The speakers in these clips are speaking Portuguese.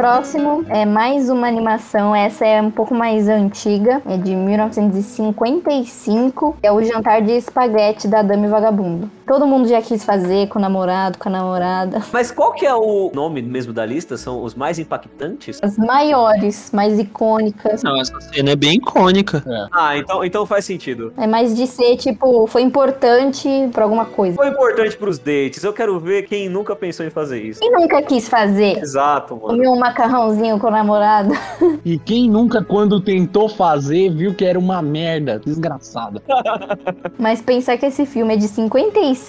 Próximo é mais uma animação. Essa é um pouco mais antiga, é de 1955. É o Jantar de Espaguete da Dame Vagabundo. Todo mundo já quis fazer com o namorado, com a namorada. Mas qual que é o nome mesmo da lista? São os mais impactantes? As maiores, mais icônicas. Não, essa cena é bem icônica. Ah, então, então faz sentido. É mais de ser, tipo, foi importante pra alguma coisa. Foi importante pros dates. Eu quero ver quem nunca pensou em fazer isso. Quem nunca quis fazer? Exato, mano. Comer um macarrãozinho com o namorado. E quem nunca, quando tentou fazer, viu que era uma merda. Desgraçada. Mas pensar que esse filme é de 55,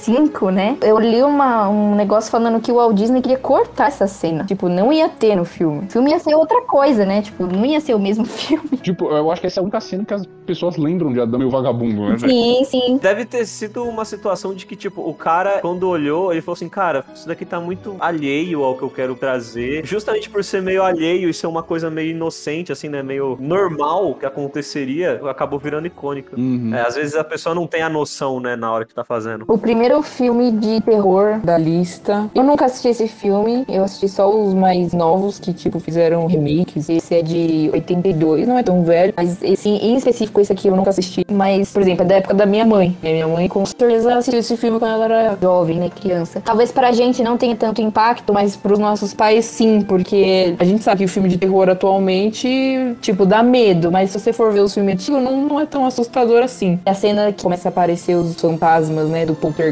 né? Eu li uma, um negócio falando que o Walt Disney queria cortar essa cena. Tipo, não ia ter no filme. O filme ia ser outra coisa, né? Tipo, não ia ser o mesmo filme. Tipo, eu acho que essa é a única cena que as pessoas lembram de Adão e o Vagabundo, né? Sim, sim. Deve ter sido uma situação de que, tipo, o cara, quando olhou, ele falou assim, cara, isso daqui tá muito alheio ao que eu quero trazer. Justamente por ser meio alheio e ser uma coisa meio inocente, assim, né? Meio normal que aconteceria, acabou virando icônica. Uhum. É, às vezes a pessoa não tem a noção, né, na hora que tá fazendo. O primeiro filme de terror da lista. Eu nunca assisti esse filme, eu assisti só os mais novos que, tipo, fizeram remakes. Esse é de 82, não é tão velho, mas esse em específico, esse aqui eu nunca assisti. Mas, por exemplo, é da época da minha mãe. Minha mãe com certeza assistiu esse filme quando ela era jovem, né, criança. Talvez pra gente não tenha tanto impacto, mas pros nossos pais sim, porque a gente sabe que o filme de terror atualmente, tipo, dá medo, mas se você for ver os filmes antigos, não, não é tão assustador assim. A cena que começa a aparecer os fantasmas, né, do poltergeist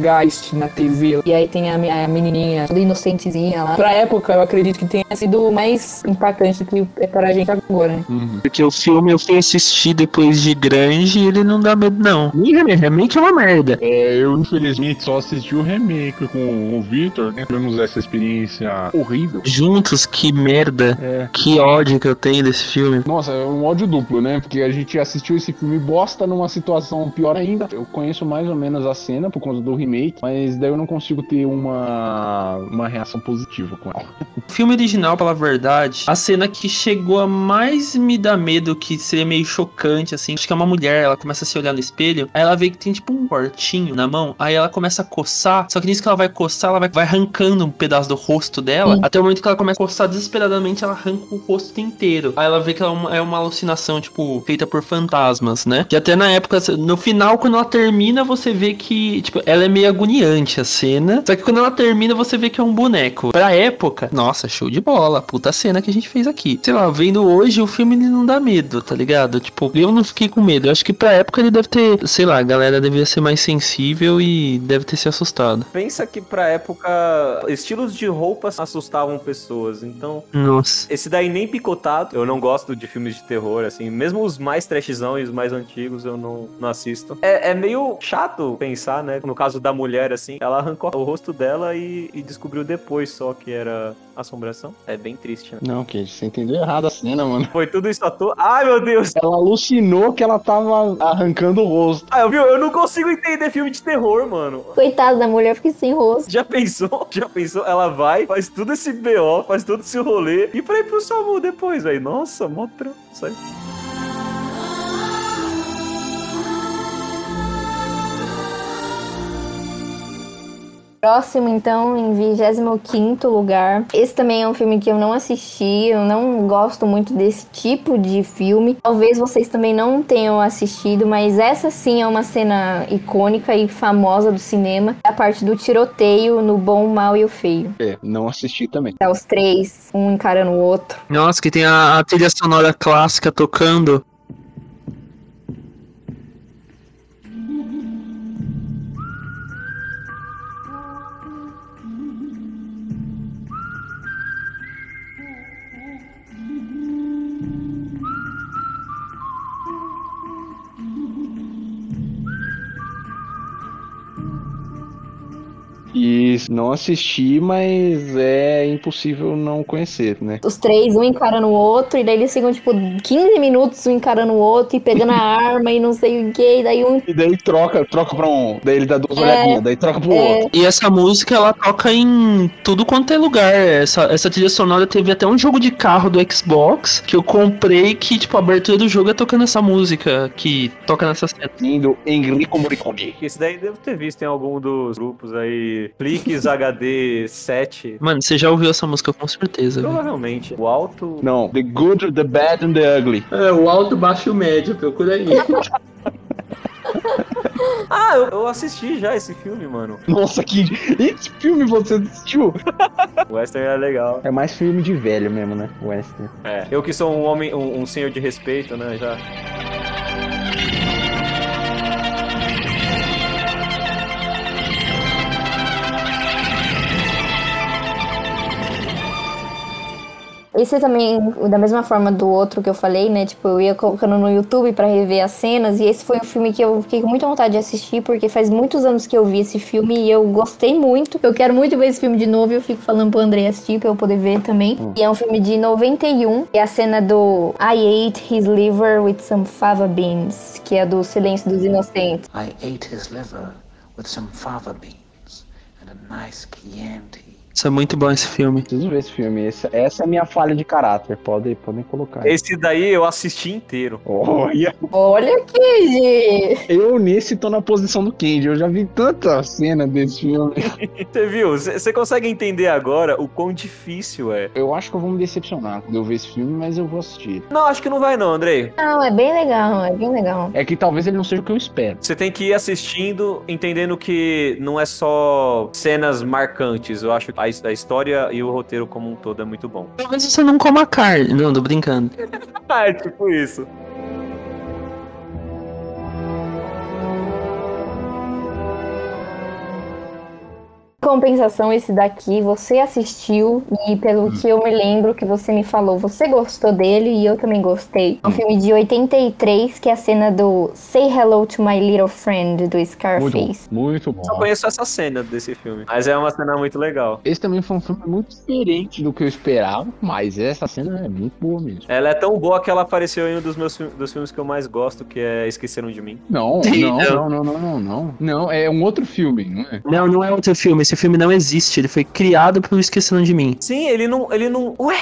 na TV, e aí tem a, a menininha, toda inocentezinha lá. Pra época, eu acredito que tenha sido mais impactante do que é pra gente agora, né? Porque o filme eu fui assistir depois de grande e ele não dá medo, não. Nem remake, remake é uma merda. É, eu infelizmente só assisti o remake com o Victor, né? Tivemos essa experiência horrível. Juntos, que merda. É. Que ódio que eu tenho desse filme. Nossa, é um ódio duplo, né? Porque a gente assistiu esse filme bosta numa situação pior ainda. Eu conheço mais ou menos a cena por conta do remake, mas daí eu não consigo ter uma, uma reação positiva com ela. O filme original, pela verdade, a cena que chegou a mais me dar medo, que seria meio chocante, assim, acho que é uma mulher, ela começa a se olhar no espelho, aí ela vê que tem tipo um cortinho na mão, aí ela começa a coçar, só que nisso que ela vai coçar, ela vai, vai arrancando um pedaço do rosto dela, Sim. até o momento que ela começa a coçar desesperadamente, ela arranca o rosto inteiro. Aí ela vê que ela é uma, é uma alucinação, tipo, feita por fantasmas, né? Que até na época, no final, quando ela termina, você vê que, tipo, ela é meio agoniante a cena, só que quando ela termina, você vê que é um boneco. Pra época, nossa, show de bola, puta cena que a gente fez aqui. Sei lá, vendo hoje, o filme ele não dá medo, tá ligado? Tipo, eu não fiquei com medo. Eu acho que pra época ele deve ter, sei lá, a galera devia ser mais sensível e deve ter se assustado. Pensa que pra época, estilos de roupas assustavam pessoas, então... Nossa. Esse daí nem picotado. Eu não gosto de filmes de terror, assim. Mesmo os mais trashzão e os mais antigos eu não, não assisto. É, é meio chato pensar, né? No caso da mulher, assim, ela arrancou o rosto dela e, e descobriu depois só que era assombração. É bem triste, né? Não, que você entendeu errado a cena, mano. Foi tudo isso à toa. Ai, meu Deus! Ela alucinou que ela tava arrancando o rosto. Ah, eu, viu? Eu não consigo entender filme de terror, mano. Coitada da mulher, fiquei sem rosto. Já pensou? Já pensou? Ela vai, faz tudo esse BO, faz todo esse rolê e pra ir pro SAMU depois, velho. Nossa, mó trampo. isso Próximo, então, em 25 lugar. Esse também é um filme que eu não assisti. Eu não gosto muito desse tipo de filme. Talvez vocês também não tenham assistido, mas essa sim é uma cena icônica e famosa do cinema. É a parte do tiroteio no Bom, o Mal e o Feio. É, não assisti também. Tá os três, um encarando o outro. Nossa, que tem a, a trilha sonora clássica tocando. E não assisti, mas é impossível não conhecer, né? Os três, um encarando o outro, e daí eles ficam, tipo, 15 minutos um encarando o outro e pegando a arma e não sei o que, e daí um. E daí troca, troca pra um. Daí ele dá duas É, olhadinhas, daí troca pro é. outro. E essa música, ela toca em tudo quanto é lugar. Essa, essa trilha sonora teve até um jogo de carro do Xbox que eu comprei que, tipo, a abertura do jogo é tocando essa música que toca nessa cena. Lindo Enrico Morricone. Esse daí devo ter visto em algum dos grupos aí de Flix HD 7. Mano, você já ouviu essa música com certeza. Provavelmente. O alto. Não, The Good, The Bad and The Ugly. É, o alto, baixo e o médio, procura aí. Ah, eu, eu assisti já esse filme, mano. Nossa, que. Esse filme você assistiu? O Western é legal. É mais filme de velho mesmo, né? Western. É. Eu que sou um homem, um, um senhor de respeito, né? Já. Esse também, da mesma forma do outro que eu falei, né? Tipo, eu ia colocando no YouTube pra rever as cenas. E esse foi um filme que eu fiquei com muita vontade de assistir, porque faz muitos anos que eu vi esse filme e eu gostei muito. Eu quero muito ver esse filme de novo e eu fico falando pro André assistir pra eu poder ver também. E é um filme de 91. E a cena do I ate his liver with some fava beans, que é do Silêncio dos Inocentes. I ate his liver with some fava beans and a nice Chianti. Isso é muito bom esse filme. Preciso ver esse filme. Essa, essa é a minha falha de caráter. Podem, podem colocar. Esse daí eu assisti inteiro. Olha, Olha aqui, gente! eu nesse tô na posição do Candy. Eu já vi tanta cena desse filme. Você viu? Você consegue entender agora o quão difícil é? Eu acho que eu vou me decepcionar quando eu ver esse filme, mas eu vou assistir. Não, acho que não vai não, Andrei. Não, é bem legal, é bem legal. É que talvez ele não seja o que eu espero. Você tem que ir assistindo, entendendo que não é só cenas marcantes. Eu acho que a, a história e o roteiro como um todo é muito bom. Talvez você não coma carne. Não, tô brincando. É tipo isso. Compensação, esse daqui você assistiu e pelo que eu me lembro que você me falou, você gostou dele e eu também gostei. É um filme de 83 que é a cena do Say Hello to My Little Friend do Muito Scarface. bom. Muito bom. Só conheço essa cena desse filme. Mas é uma cena muito legal. Esse também foi um filme muito diferente do que eu esperava, mas essa cena é muito boa mesmo. Ela é tão boa que ela apareceu em um dos meus dos filmes que eu mais gosto, que é Esqueceram de Mim. Não, não. não, não, não, não, não. Não, é um outro filme, não é? Não, não é outro filme. Esse filme não existe. Ele foi criado pelo Esquecendo de Mim. Sim, ele não. Ele não. Ué?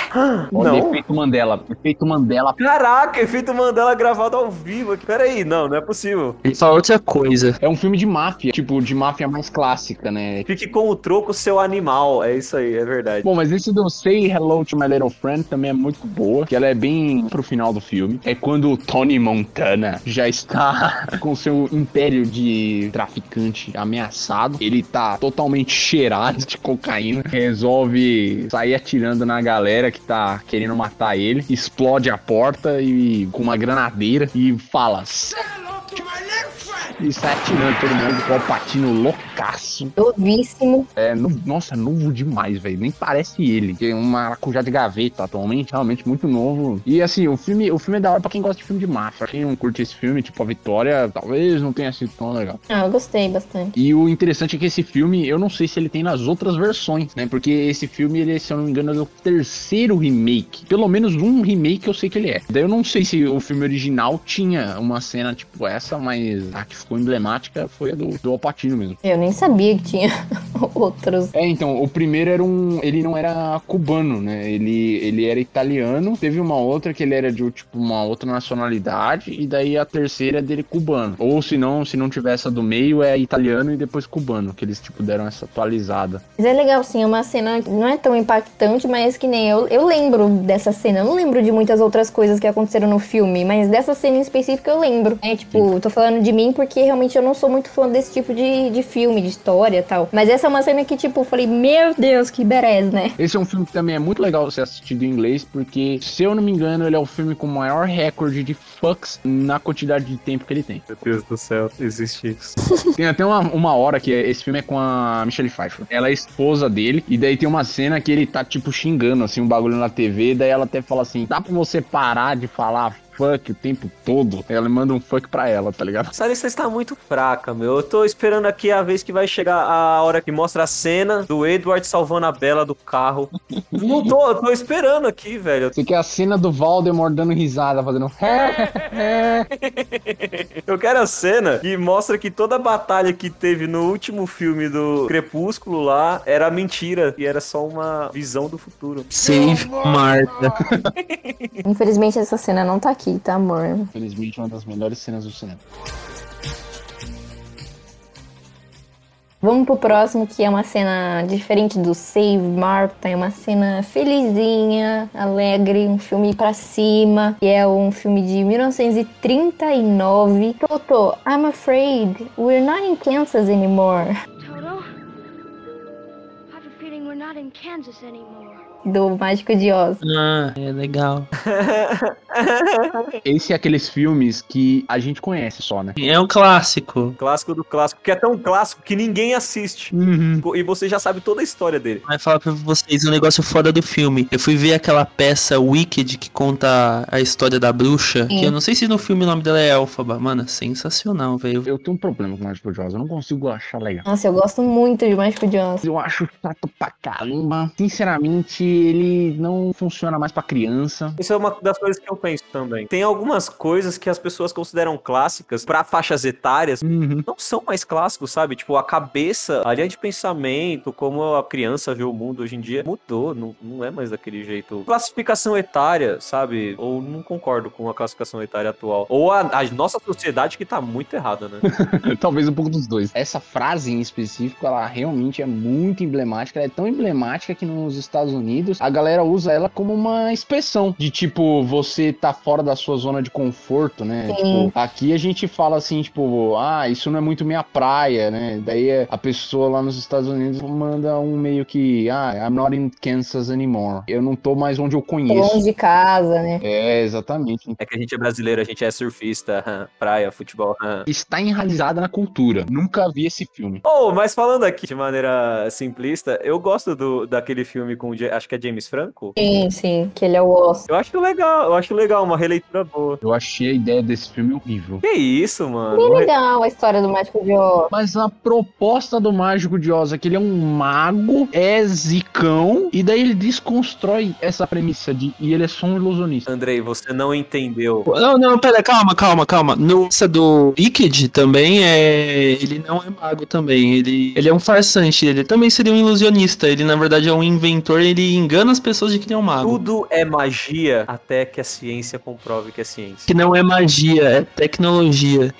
Olha, Não. efeito Mandela. Efeito Mandela. Caraca, efeito Mandela gravado ao vivo. Peraí, não, não é possível. Ele fala outra coisa. É um filme de máfia, tipo, de máfia mais clássica, né? Fique com o troco, seu animal. É isso aí, é verdade. Bom, mas esse do Say Hello to My Little Friend também é muito boa, que ela é bem pro final do filme. É quando o Tony Montana já está com seu império de traficante ameaçado. Ele tá totalmente cheirado de cocaína. Resolve sair atirando na galera que tá querendo matar ele. Explode a porta e com uma granadeira e fala. "Say hello to my little friend." E sai atirando todo mundo com o patino loucaço. Novíssimo. É, no- nossa, novo demais, velho. Nem parece ele. Que é um maracujá de gaveta atualmente, realmente muito novo. E assim, o filme, o filme é da hora pra quem gosta de filme de máfia. Quem não curte esse filme, tipo, a Vitória, talvez não tenha sido tão legal. Ah, eu gostei bastante. E o interessante é que esse filme, eu não sei se ele tem nas outras versões, né? Porque esse filme, ele, se eu não me engano, é o terceiro remake. Pelo menos um remake eu sei que ele é. Daí eu não sei se o filme original tinha uma cena tipo essa, mas a que ficou emblemática foi a do, do Alpatino mesmo. Eu nem sabia que tinha outros. É, então, o primeiro era um. Ele não era cubano, né? Ele, ele era italiano. Teve uma outra que ele era de tipo uma outra nacionalidade. E daí a terceira é dele cubano. Ou se não, se não tiver essa do meio, é italiano e depois cubano. Que eles, tipo, deram essa atualizada. Mas é legal, sim, é uma cena que não é tão impactante, mas que nem eu. Eu lembro dessa cena. Eu não lembro de muitas outras coisas que aconteceram no filme, mas dessa cena em específico eu lembro. É tipo, tô falando de mim porque realmente eu não sou muito fã desse tipo de, de filme, de história e tal. Mas essa é uma cena que, tipo, eu falei, meu Deus, que berés, né? Esse é um filme que também é muito legal ser assistido em inglês, porque, se eu não me engano, ele é o filme com o maior recorde de fucks na quantidade de tempo que ele tem. Meu Deus do céu, existe isso. Tem até uma, uma hora que esse filme é com a Michelle Pfeiffer. Ela é esposa dele, e daí tem uma cena que ele tá, tipo, xingando, assim, um bagulho na TV, daí ela até fala assim, dá pra você parar de falar fuck o tempo todo? Ela manda um fuck pra ela, tá ligado? Essa lista está muito fraca, meu. Eu tô esperando aqui a vez que vai chegar a hora que mostra a cena do Edward salvando a Bela do carro. Não tô, eu tô esperando aqui, velho. Você quer a cena do Voldemort dando risada, fazendo... Eu quero a cena que mostra que toda a batalha que teve no último filme do Crepúsculo lá era mentira e era só uma visão do futuro. Save Marta. Infelizmente essa cena não tá aqui, tá, amor? Infelizmente, uma das melhores cenas do cinema. Vamos pro próximo, que é uma cena diferente do Save Marta, é uma cena felizinha, alegre, um filme pra cima, que é um filme de 1939. Toto, I'm afraid we're not in Kansas anymore. Toto? I have a feeling we're not in Kansas anymore. Do Mágico de Oz. Ah, é legal. Esse é aqueles filmes que a gente conhece só, né? É um clássico. Clássico do clássico, que é tão clássico que ninguém assiste. Uhum. E você já sabe toda a história dele. Vai falar pra vocês um negócio fora do filme. Eu fui ver aquela peça Wicked que conta a história da bruxa. Sim. Que eu não sei se no filme o nome dela é Elfaba. Mano, sensacional, velho. Eu tenho um problema com Mágico de Oz, eu não consigo achar legal. Nossa, eu gosto muito de Mágico de Oz. Eu acho chato pra caramba. Sinceramente, ele não funciona mais pra criança. Isso é uma das coisas que eu penso também. Tem algumas coisas que as pessoas consideram clássicas pra faixas etárias. Não são mais clássicos, sabe? Tipo, a cabeça, a linha de pensamento, como a criança vê o mundo hoje em dia, mudou. Não, não é mais daquele jeito. Classificação etária, sabe? Ou não concordo com a classificação etária atual. Ou a, a nossa sociedade que tá muito errada, né? Talvez um pouco dos dois. Essa frase em específico, ela realmente é muito emblemática. Ela é tão emblemática que nos Estados Unidos a galera usa ela como uma expressão de tipo, você tá fora da sua zona de conforto, né? Sim. Tipo, aqui a gente fala assim, tipo, ah, isso não é muito minha praia, né? Daí a pessoa lá nos Estados Unidos manda um meio que, ah, I'm not in Kansas anymore. Eu não tô mais onde eu conheço. longe de casa, né? É, exatamente. É que a gente é brasileiro, a gente é surfista, praia, futebol. Está enraizada na cultura. Nunca vi esse filme. Oh, mas falando aqui de maneira simplista, eu gosto do, daquele filme com, o acho que é James Franco. Sim, sim, que ele é o Oz. Eu acho legal, eu acho legal, uma releitura boa. Eu achei a ideia desse filme horrível. Que isso, mano? Bem legal a história do Mágico de Oz. Mas a proposta do Mágico de Oz é que ele é um mago, é zicão, e daí ele desconstrói essa premissa de e ele é só um ilusionista. Andrei, você não entendeu. Não, não, pera, calma, calma, calma. No essa do Wicked também é. Ele não é mago também. Ele, ele é um farsante. Ele também seria um ilusionista. Ele, na verdade, é um inventor. Ele engana as pessoas de que ele é um mago. Tudo é magia até que a ciência comprove que é ciência. Que não é magia, é tecnologia.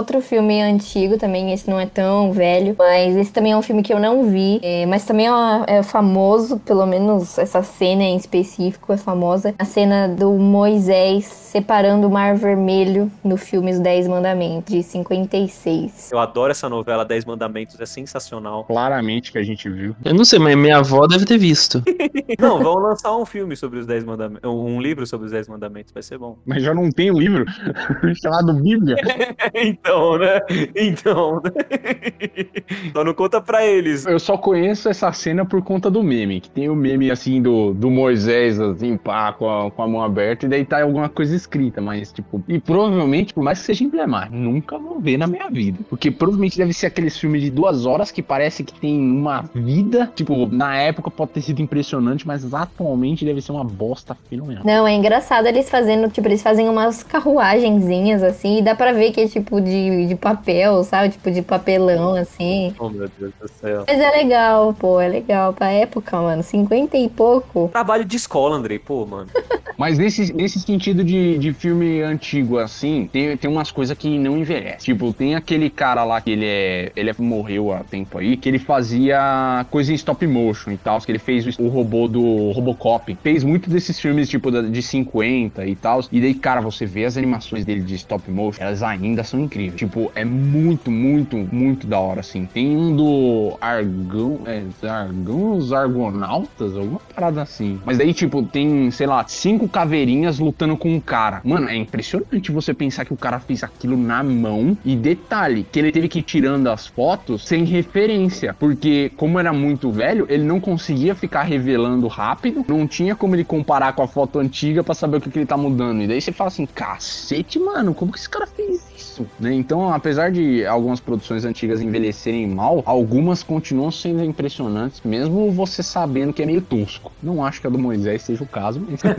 Outro filme antigo também, esse não é tão velho, mas esse também é um filme que eu não vi, é, mas também é, uma- é famoso, pelo menos essa cena em específico é famosa. A cena do Moisés separando o Mar Vermelho no filme Os Dez Mandamentos, de 56. Eu adoro essa novela Dez Mandamentos, é sensacional. Claramente que a gente viu. Eu não sei, mas minha avó deve ter visto. Não, vão lançar um filme sobre os Dez Mandamentos, um livro sobre os Dez Mandamentos, vai ser bom. Mas já não tem um livro chamado Bíblia. Então, né? Então, né? Só não conta pra eles. Eu só conheço essa cena por conta do meme. Que tem o meme assim do, do Moisés, assim, pá, com a, com a mão aberta, e daí tá alguma coisa escrita, mas tipo. E provavelmente, por mais que seja emblemático, nunca vou ver na minha vida. Porque provavelmente deve ser aqueles filmes de duas horas que parece que tem uma vida. Tipo, na época pode ter sido impressionante, mas atualmente deve ser uma bosta fenomenal. Não, é engraçado eles fazendo, tipo, eles fazem umas carruagenzinhas assim, e dá pra ver que é tipo de, de papel, sabe? Tipo de papelão, assim. Oh, meu Deus do céu. Mas é legal, pô, é legal. Pra época, mano, 50 e pouco. Trabalho de escola, Andrei, pô, mano. Mas nesse, nesse sentido de, de filme antigo, assim, tem, tem umas coisas que não envelhecem. Tipo, tem aquele cara lá que ele é. Ele é- morreu há tempo aí, que ele fazia coisa em stop motion e tal, que ele fez o, o robô do Robocop. Fez muito desses filmes, tipo, de 50 e tal. E daí, cara, você vê as animações dele de stop motion, elas ainda são incríveis. Tipo, é muito, muito, muito da hora, assim. Tem um do Argão. É, Argão, os Argonautas, alguma parada assim. Mas daí, tipo, tem, sei lá, cinco caveirinhas lutando com um cara. Mano, é impressionante você pensar que o cara fez aquilo na mão. E detalhe, que ele teve que ir tirando as fotos sem referência. Porque, como era muito velho, ele não conseguia ficar revelando rápido. Não tinha como ele comparar com a foto antiga pra saber o que, que ele tá mudando. E daí você fala assim, cacete, mano, como que esse cara fez isso? Né? Então, apesar de algumas produções antigas envelhecerem mal, algumas continuam sendo impressionantes, mesmo você sabendo que é meio tosco. Não acho que a do Moisés seja o caso, mas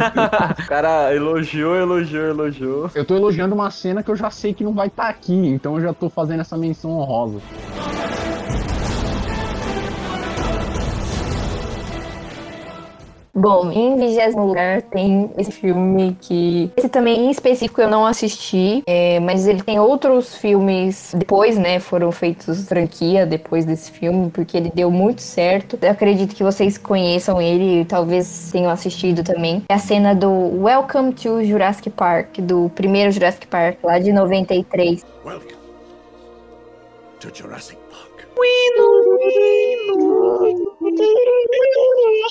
O cara elogiou, elogiou, elogiou. eu tô elogiando uma cena que eu já sei que não vai estar aqui, então eu já tô fazendo essa menção honrosa. Bom, em vigésimo lugar tem esse filme que. Esse também em específico eu não assisti, é, mas ele tem outros filmes depois, né? Foram feitos franquia depois desse filme, porque ele deu muito certo. Eu acredito que vocês conheçam ele e talvez tenham assistido também. É a cena do Welcome to Jurassic Park, do primeiro Jurassic Park, lá de 93. Welcome to Jurassic Park.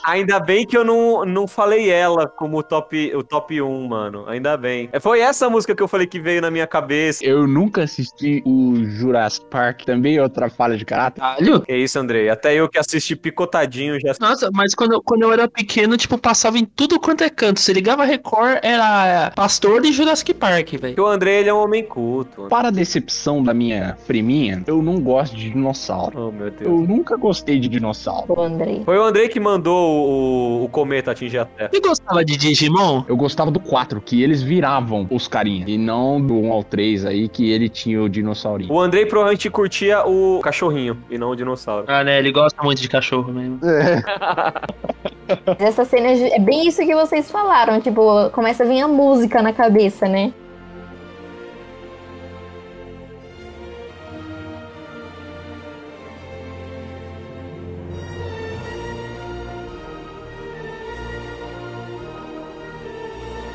Ainda bem que eu não, não falei ela como o top, o top 1, mano. Ainda bem. É, Foi essa música que eu falei que veio na minha cabeça. Eu nunca assisti o Jurassic Park, também é outra falha de caráter. Caralho. Que isso, Andrei? Até eu que assisti picotadinho já. Nossa, mas quando, eu- quando eu era pequeno, tipo, passava em tudo quanto é canto. Você ligava Record, era Pastor e Jurassic Park, velho. Que o Andrei, ele é um homem culto. Para a decepção da minha priminha, eu não gosto de dinossauro. Oh, meu Deus. Eu nunca gostei de dinossauro. Andrei. Foi o Andrei que mandou o, o cometa atingir a Terra. Você gostava de Digimon? Eu gostava do 4, que eles viravam os carinhas. E não do 1 ao 3 aí, que ele tinha o dinossaurinho. O Andrei provavelmente curtia o cachorrinho e não o dinossauro. Ah, né? Ele gosta muito de cachorro mesmo. Mas Essa cena é bem isso que vocês falaram, tipo, começa a vir a música na cabeça, né?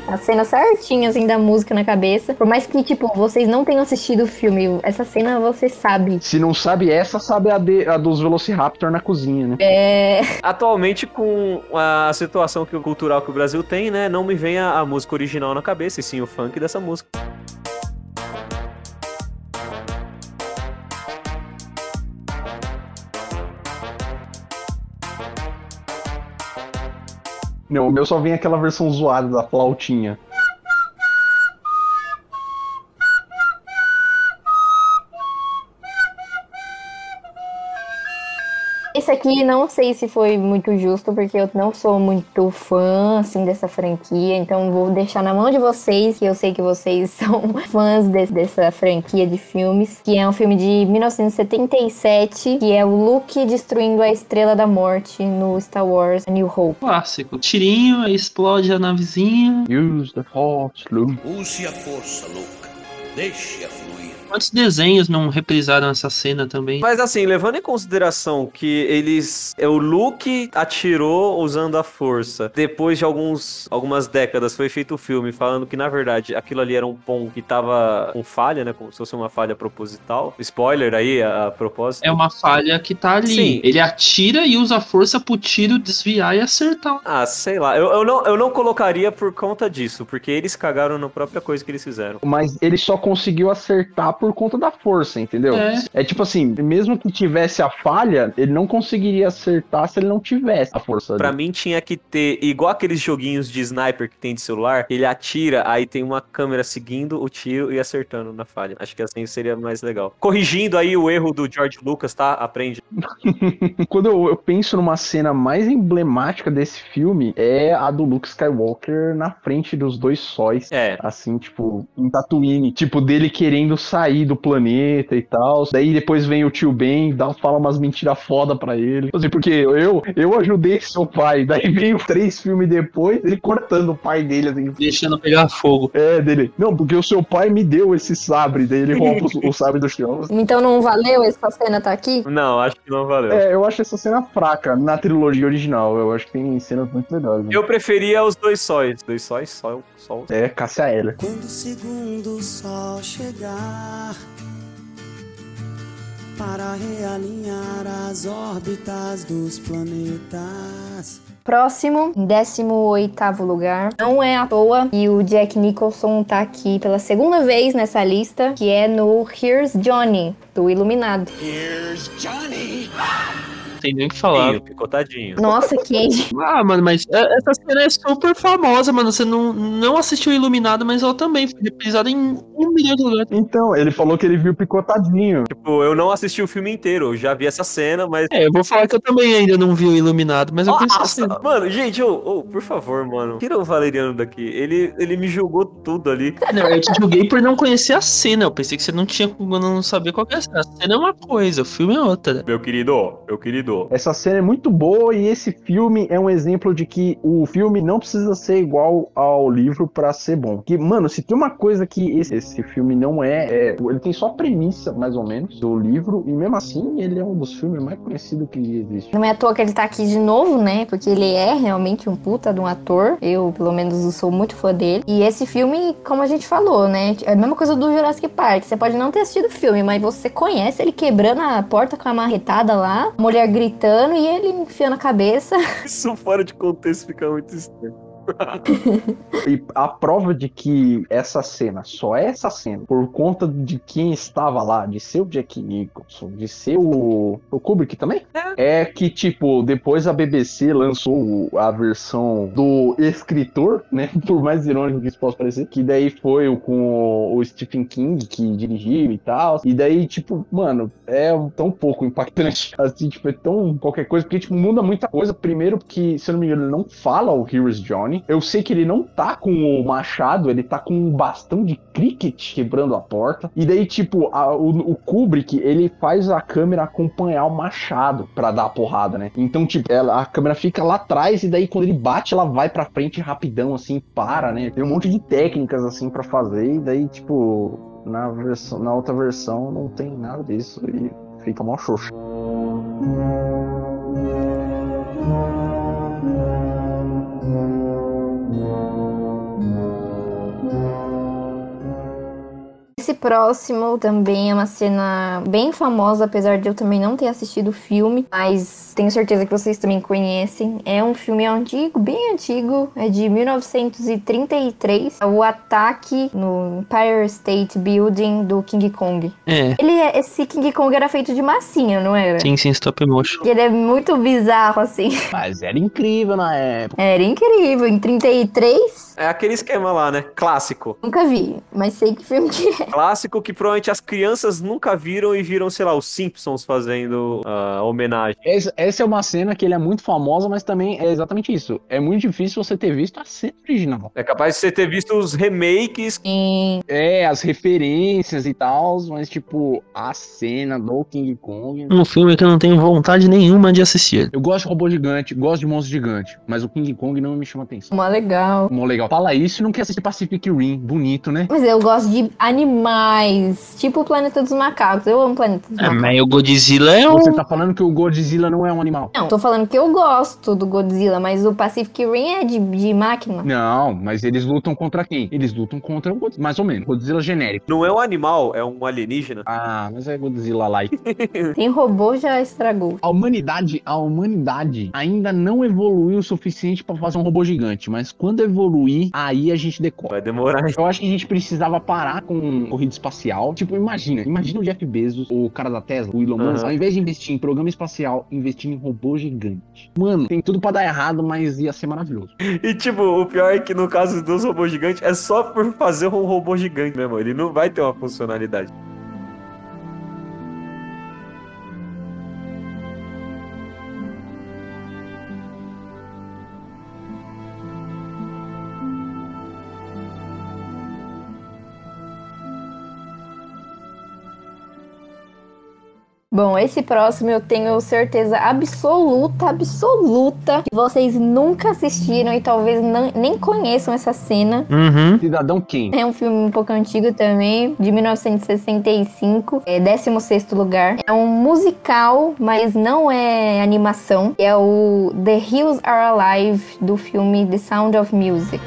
As cenas certinhas, assim, da música na cabeça. Por mais que, tipo, vocês não tenham assistido o filme, essa cena você sabe. Se não sabe essa, sabe a, de- a dos Velociraptor na cozinha, né? É. Atualmente, com a situação que- cultural que o Brasil tem, né? Não me vem a, a música original na cabeça, e sim o funk dessa música. Não, o meu só vem aquela versão zoada da flautinha. Aqui não sei se foi muito justo, porque eu não sou muito fã, assim, dessa franquia. Então vou deixar na mão de vocês, que eu sei que vocês são fãs desse- dessa franquia de filmes. Que é um filme de 1977, que é o Luke destruindo a Estrela da Morte no Star Wars A New Hope. Clássico. Tirinho, explode a navezinha. Use the force, Luke. Use a força, Luke. Deixe-a fluir. Quantos desenhos não reprisaram essa cena também? Mas assim, levando em consideração que eles. é, O Luke atirou usando a força. Depois de alguns, algumas décadas foi feito o filme falando que, na verdade, aquilo ali era um pom que tava com falha, né? Como se fosse uma falha proposital. Spoiler aí, a, a propósito. É uma falha que tá ali. Sim. Ele atira e usa a força pro tiro desviar e acertar. Ah, sei lá. Eu, eu, não, eu não colocaria por conta disso, porque eles cagaram na própria coisa que eles fizeram. Mas ele só conseguiu acertar por conta da força, entendeu? É. É tipo assim, mesmo que tivesse a falha, ele não conseguiria acertar se ele não tivesse a força. Pra ali. mim tinha que ter, igual aqueles joguinhos de sniper que tem de celular, ele atira, aí tem uma câmera seguindo o tiro e acertando na falha. Acho que assim seria mais legal. Corrigindo aí o erro do George Lucas, tá? Aprende. Quando eu, eu penso numa cena mais emblemática desse filme, é a do Luke Skywalker na frente dos dois sóis. É. Assim, tipo, em Tatooine. Tipo, dele querendo sair do planeta e tal. Daí depois vem o tio Ben, dá, fala umas mentiras foda pra ele. Assim, porque eu, eu ajudei seu pai. Daí veio três filmes depois, ele cortando o pai dele, assim. Deixando pegar fogo. É, dele. Não, porque o seu pai me deu esse sabre. Daí ele rouba o, o sabre do chão. Então não valeu essa cena tá aqui? Não, acho que não valeu. É, eu acho essa cena fraca na trilogia original. Eu acho que tem cenas muito legais. né? Eu preferia os dois sóis. Dois sóis? Sol, sol. É, Cássia Eller. Quando o segundo sol chegar para realinhar as órbitas dos planetas. Próximo, em 18 lugar. Não é à toa que o Jack Nicholson tá aqui pela segunda vez nessa lista, que é no Here's Johnny, do Iluminado. Here's Johnny. Não tem nem o que falar. Sim, picotadinho. Nossa, Kenji. Ah, mano, mas é- essa cena é super famosa, mano. Você não, não assistiu Iluminado, mas ela também foi reprisada em um milhão de lugares. Então, ele falou que ele viu picotadinho. Tipo, eu não assisti o filme inteiro, eu já vi essa cena, mas. É, eu vou falar que eu também ainda não vi o Iluminado, mas eu essa Nossa, cena. mano, gente, ô, ô, por favor, mano. Tira o Valeriano daqui. Ele, ele me julgou tudo ali. Não, eu te julguei por não conhecer a cena. Eu pensei que você não tinha como não saber qual que é a cena. A cena é uma coisa, o filme é outra. Meu querido, meu querido. Essa cena é muito boa e esse filme é um exemplo de que o filme não precisa ser igual ao livro pra ser bom. Que, mano, se tem uma coisa que esse, esse filme não é, é, ele tem só premissa, mais ou menos, do livro, e mesmo assim ele é um dos filmes mais conhecidos que existe. Não é à toa que ele tá aqui de novo, né? Porque ele é realmente um puta de um ator. Eu, pelo menos, sou muito fã dele. E esse filme, como a gente falou, né? É a mesma coisa do Jurassic Park. Você pode não ter assistido o filme, mas você conhece ele quebrando a porta com a marretada lá, a mulher gritando e ele enfiando a cabeça. Isso fora de contexto fica muito estranho. E a prova de que essa cena, só essa cena, por conta de quem estava lá, de ser o Jack Nicholson, de ser o, o Kubrick também, é que, tipo, depois a BBC lançou a versão do escritor, né? Por mais irônico que isso possa parecer, que daí foi com o Stephen King que dirigiu e tal. E daí, tipo, mano, é tão pouco impactante. Assim, tipo, é tão qualquer coisa, porque, tipo, muda muita coisa. Primeiro, porque, se eu não me engano, ele não fala o Heroes Johnny. Eu sei que ele não tá com o machado, ele tá com um bastão de cricket quebrando a porta. E daí, tipo, a- o, o Kubrick, ele faz a câmera acompanhar o machado pra dar a porrada, né? Então, tipo, ela- a câmera fica lá atrás e daí quando ele bate, ela vai pra frente rapidão, assim, para, né? Tem um monte de técnicas, assim, pra fazer. E daí, tipo, na, na outra versão não tem nada disso e fica mó xoxo. Esse próximo também é uma cena bem famosa, apesar de eu também não ter assistido o filme, mas tenho certeza que vocês também conhecem. É um filme antigo, bem antigo, é de 1933. É o ataque no Empire State Building do King Kong. É, Ele é, esse King Kong era feito de massinha, não era? sim, sim, stop motion. E Ele é muito bizarro, assim. Mas era incrível na época. Era incrível. Em 33, É aquele esquema lá, né? Clássico. nunca vi, mas sei que filme que é. Clássico que provavelmente as crianças nunca viram e viram, sei lá, os Simpsons fazendo ah, homenagem. Essa, essa é uma cena que ele é muito famosa, mas também é exatamente isso. É muito difícil você ter visto a cena original. É capaz de você ter visto os remakes. Em É, as referências e tal, mas tipo, a cena do King Kong. Um filme que eu não tenho vontade nenhuma de assistir. Eu gosto de robô gigante, gosto de monstro gigante, mas o King Kong não me chama atenção. uma legal. Mó legal. Fala isso e não quer assistir Pacific Rim. Bonito, né? Mas eu gosto de animais, tipo o Planeta dos Macacos. Eu amo o Planeta dos É, Macacos. mas o Godzilla é um. Você tá falando que o Godzilla não é um animal. Não, tô falando que eu gosto do Godzilla, mas o Pacific Rim é de, de máquina. Não, mas eles lutam contra quem? Eles lutam contra o Godzilla, mais ou menos. Godzilla genérico. Não é um animal, é um alienígena. Ah, mas é Godzilla like. Tem robô, já estragou. A humanidade, a humanidade ainda não evoluiu o suficiente pra fazer um robô gigante, mas quando evoluir, aí a gente decola. Vai demorar. Eu acho que a gente precisava parar com corrida espacial. Tipo, imagina, imagina o Jeff Bezos, o cara da Tesla, o Elon Musk, Aham. ao invés de investir em programa espacial, investir em robô gigante. Mano, tem tudo pra dar errado, mas ia ser maravilhoso. E tipo, o pior é que no caso dos robôs gigantes, é só por fazer um robô gigante mesmo. Ele não vai ter uma funcionalidade. Bom, esse próximo eu tenho certeza absoluta, absoluta que vocês nunca assistiram e talvez não- nem conheçam essa cena. Uhum. Cidadão Kane. É um filme um pouco antigo também, de 1965, é 16º lugar. É um musical, mas não é animação. É o The Hills Are Alive, do filme The Sound of Music.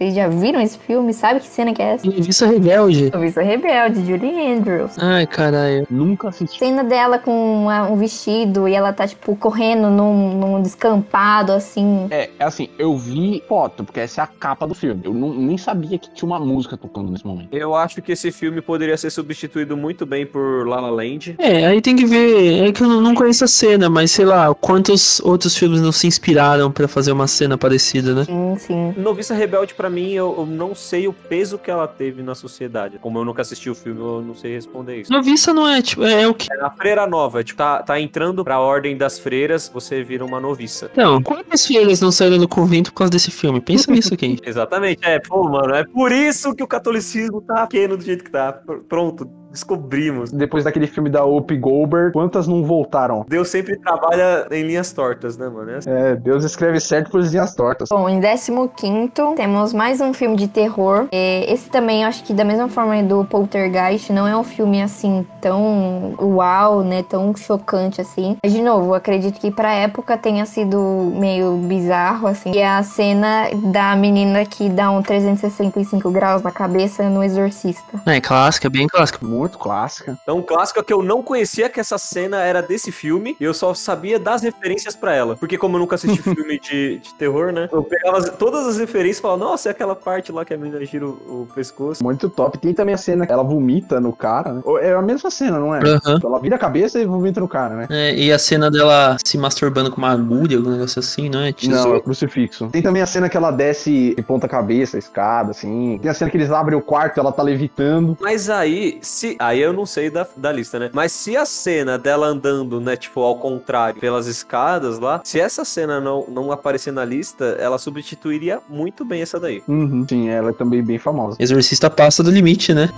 Vocês já viram esse filme? Sabe que cena que é essa? Noviça Rebelde. Noviça Rebelde, Julie Andrews. Ai, caralho. Nunca assisti. Cena dela com uma- um vestido e ela tá, tipo, correndo num, num descampado, assim. É, é assim, eu vi foto, porque essa é a capa do filme. Eu não- nem sabia que tinha uma música tocando nesse momento. Eu acho que esse filme poderia ser substituído muito bem por La La Land. É, aí tem que ver. É que eu não- conheço a cena, mas sei lá, quantos outros filmes não se inspiraram pra fazer uma cena parecida, né? Sim, sim. Noviça Rebelde, pra mim, eu, eu não sei o peso que ela teve na sociedade. Como eu nunca assisti o filme, eu não sei responder isso. Noviça não é, tipo, é, é o que. É a freira nova, tipo, tá, tá entrando pra ordem das freiras, você vira uma noviça. Então, quantas freiras não saíram do convento por causa desse filme? Pensa nisso aqui. Exatamente, é, pô, mano, é por isso que o catolicismo tá pequeno do jeito que tá. Pr- Pronto, descobrimos. Depois daquele filme da Whoopi Goldberg, quantas não voltaram? Deus sempre trabalha em linhas tortas, né, mano? É assim. É, Deus escreve certo por linhas tortas. Bom, em 15 temos mais um filme de terror. É, Esse também, eu acho que da mesma forma do Poltergeist, não é um filme assim tão uau, né? Tão chocante assim. Mas, de novo, eu acredito que pra época tenha sido meio bizarro, assim. E é a cena da menina que dá um 365 graus na cabeça no exorcista. É, clássica, bem clássica. Muito clássica. Então, clássica que eu não conhecia que essa cena era desse filme, e eu só sabia das referências pra ela. Porque como eu nunca assisti filme de, de terror, né? Eu pegava as- todas as referências e falava, nossa, é aquela parte lá que a menina gira o, o pescoço. Muito top. Tem também a cena que ela vomita no cara, né? Ou É a mesma cena, não é? Aham. Ela vira a cabeça e vomita no cara, né? É, e a cena dela se masturbando com uma agulha, algum negócio assim, não é? Não, é o crucifixo. Tem também a cena que ela desce de ponta cabeça, a escada, assim. Tem a cena que eles abrem o quarto ela tá levitando. Mas aí, se. Aí eu não sei da, da lista, né? Mas se a cena dela andando, né, tipo, ao contrário, pelas escadas lá, se essa cena não, não aparecer na lista, ela substituiria muito bem essa daí. Uhum. Sim, ela é também bem famosa. Exorcista passa do limite, né?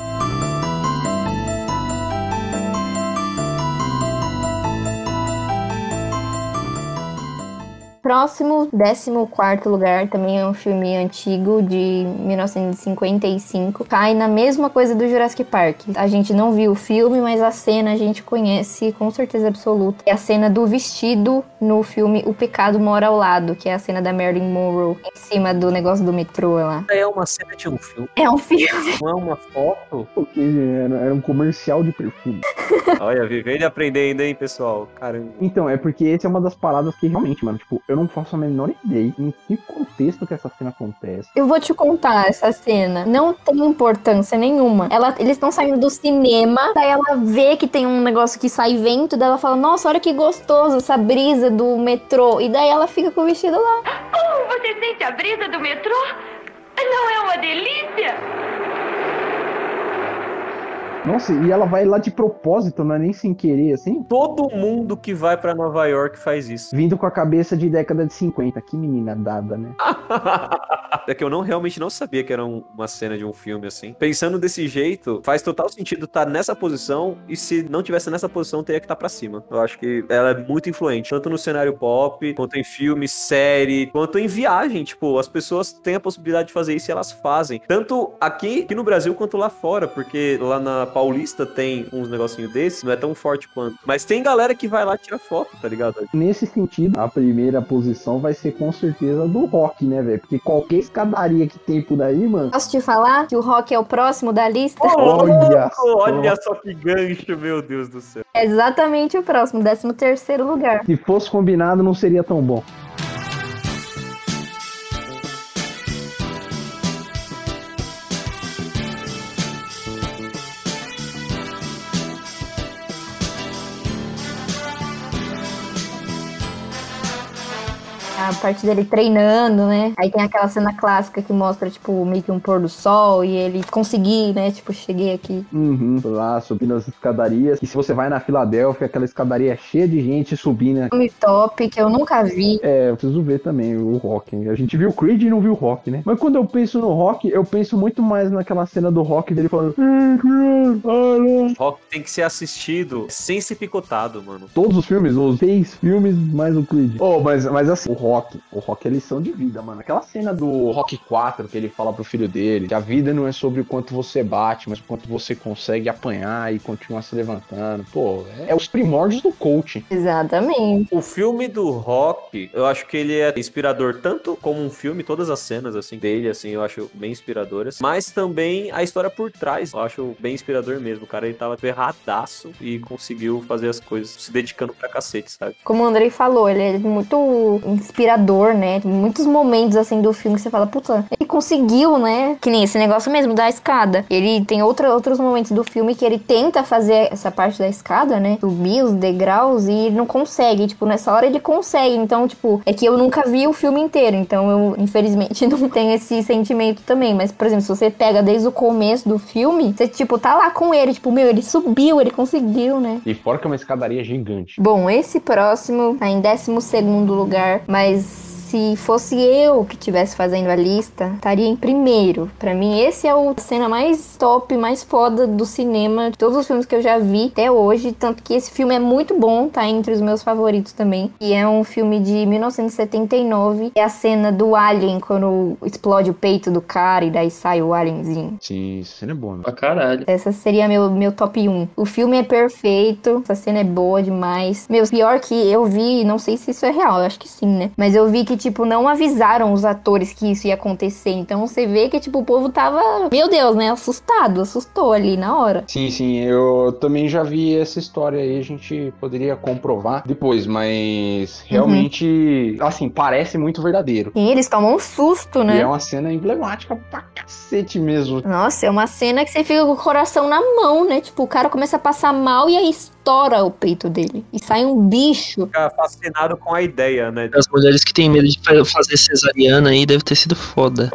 Próximo, 14 lugar, também é um filme antigo de 1955. Cai na mesma coisa do Jurassic Park. A gente não viu o filme, mas a cena a gente conhece com certeza absoluta. É a cena do vestido no filme O Pecado Mora ao Lado, que é a cena da Marilyn Monroe em cima do negócio do metrô lá. É uma cena de um filme, É um filme. não é uma foto. Porque era, era um comercial de perfume. Olha, vivendo e aprendendo, hein, pessoal? Caramba. Então, é porque essa é uma das paradas que realmente, mano, tipo, eu não faço a menor ideia em que contexto que essa cena acontece. Eu vou te contar essa cena. Não tem importância nenhuma. Ela, eles estão saindo do cinema, daí ela vê que tem um negócio que sai vento, daí ela fala, nossa, olha que gostoso essa brisa do metrô. E daí ela fica com o vestido lá. Oh, você sente a brisa do metrô? Não é uma delícia? Nossa, e ela vai lá de propósito, não é nem sem querer, assim? Todo mundo que vai pra Nova York faz isso. Vindo com a cabeça de década de 50. Que menina dada, né? É que eu não realmente não sabia que era um- uma cena de um filme assim. Pensando desse jeito, faz total sentido estar nessa posição e se não tivesse nessa posição, teria que estar pra cima. Eu acho que ela é muito influente, tanto no cenário pop, quanto em filme, série, quanto em viagem. Tipo, as pessoas têm a possibilidade de fazer isso e elas fazem. Tanto aqui, aqui no Brasil quanto lá fora, porque lá na Paulista tem uns negocinhos desses, não é tão forte quanto. Mas tem galera que vai lá tirar foto, tá ligado? Nesse sentido, a primeira posição vai ser com certeza do rock, né, velho? Porque qualquer escadaria que tem por aí, mano. Posso te falar que o rock é o próximo da lista? Olha só. Olha só que gancho, meu Deus do céu. É exatamente o próximo, 13 terceiro lugar. Se fosse combinado, não seria tão bom. A parte dele treinando, né? Aí tem aquela cena clássica que mostra, tipo, meio que um pôr do sol e ele conseguir, né? Tipo, cheguei aqui. Uhum. Lá subindo as escadarias. E se você vai na Filadélfia, aquela escadaria é cheia de gente subindo. Filme top que eu nunca vi. É, eu preciso ver também o rock. A gente viu o Creed e não viu o rock, né? Mas quando eu penso no rock, eu penso muito mais naquela cena do rock dele falando. Rock tem que ser assistido sem ser picotado, mano. Todos os filmes, os seis filmes mais o Creed. Oh, mas, mas assim, o Rock. O Rock é lição de vida, mano. Aquela cena do Rock 4 que ele fala pro filho dele que a vida não é sobre o quanto você bate, mas o quanto você consegue apanhar e continuar se levantando. Pô, é, é os primórdios do coaching. Exatamente. O filme do Rock, eu acho que ele é inspirador tanto como um filme, todas as cenas assim dele, assim, eu acho bem inspiradoras, mas também a história por trás, eu acho bem inspirador mesmo. O cara ele tava ferradaço e conseguiu fazer as coisas se dedicando pra cacete, sabe? Como o Andrei falou, ele é muito inspirador, né? Tem muitos momentos assim do filme que você fala, puta, ele conseguiu, né? Que nem esse negócio mesmo da escada. Ele tem outra, outros momentos do filme que ele tenta fazer essa parte da escada, né? Subir os degraus e ele não consegue. Tipo, nessa hora ele consegue. Então, tipo, é que eu nunca vi o filme inteiro. Então, eu, infelizmente, não tenho esse sentimento também. Mas, por exemplo, se você pega desde o começo do filme, você, tipo, tá lá com ele. Tipo, meu, ele subiu, ele conseguiu, né? E fora que é uma escadaria gigante. Bom, esse próximo tá em 12 segundo lugar, mas is se fosse eu que estivesse fazendo a lista, estaria em primeiro. Para mim, esse é o cena mais top, mais foda do cinema, de todos os filmes que eu já vi até hoje. Tanto que esse filme é muito bom, tá entre os meus favoritos também. E é um filme de 1979. É a cena do Alien, quando explode o peito do cara e daí sai o alienzinho. Sim, essa cena é boa, né? Pra caralho. Essa seria meu, meu top 1. O filme é perfeito, essa cena é boa demais. Meu, pior que eu vi, não sei se isso é real, eu acho que sim, né? Mas eu vi que tipo, não avisaram os atores que isso ia acontecer. Então você vê que, tipo, o povo tava, meu Deus, né? Assustado, assustou ali na hora. Sim, sim, eu também já vi essa história aí, a gente poderia comprovar depois, mas realmente, assim, parece muito verdadeiro. E eles tomam um susto, né? E é uma cena emblemática pra cacete mesmo. Nossa, é uma cena que você fica com o coração na mão, né? Tipo, o cara começa a passar mal e aí estoura o peito dele. E sai um bicho. Fica fascinado com a ideia, né? As mulheres que têm medo fazer cesariana aí deve ter sido foda.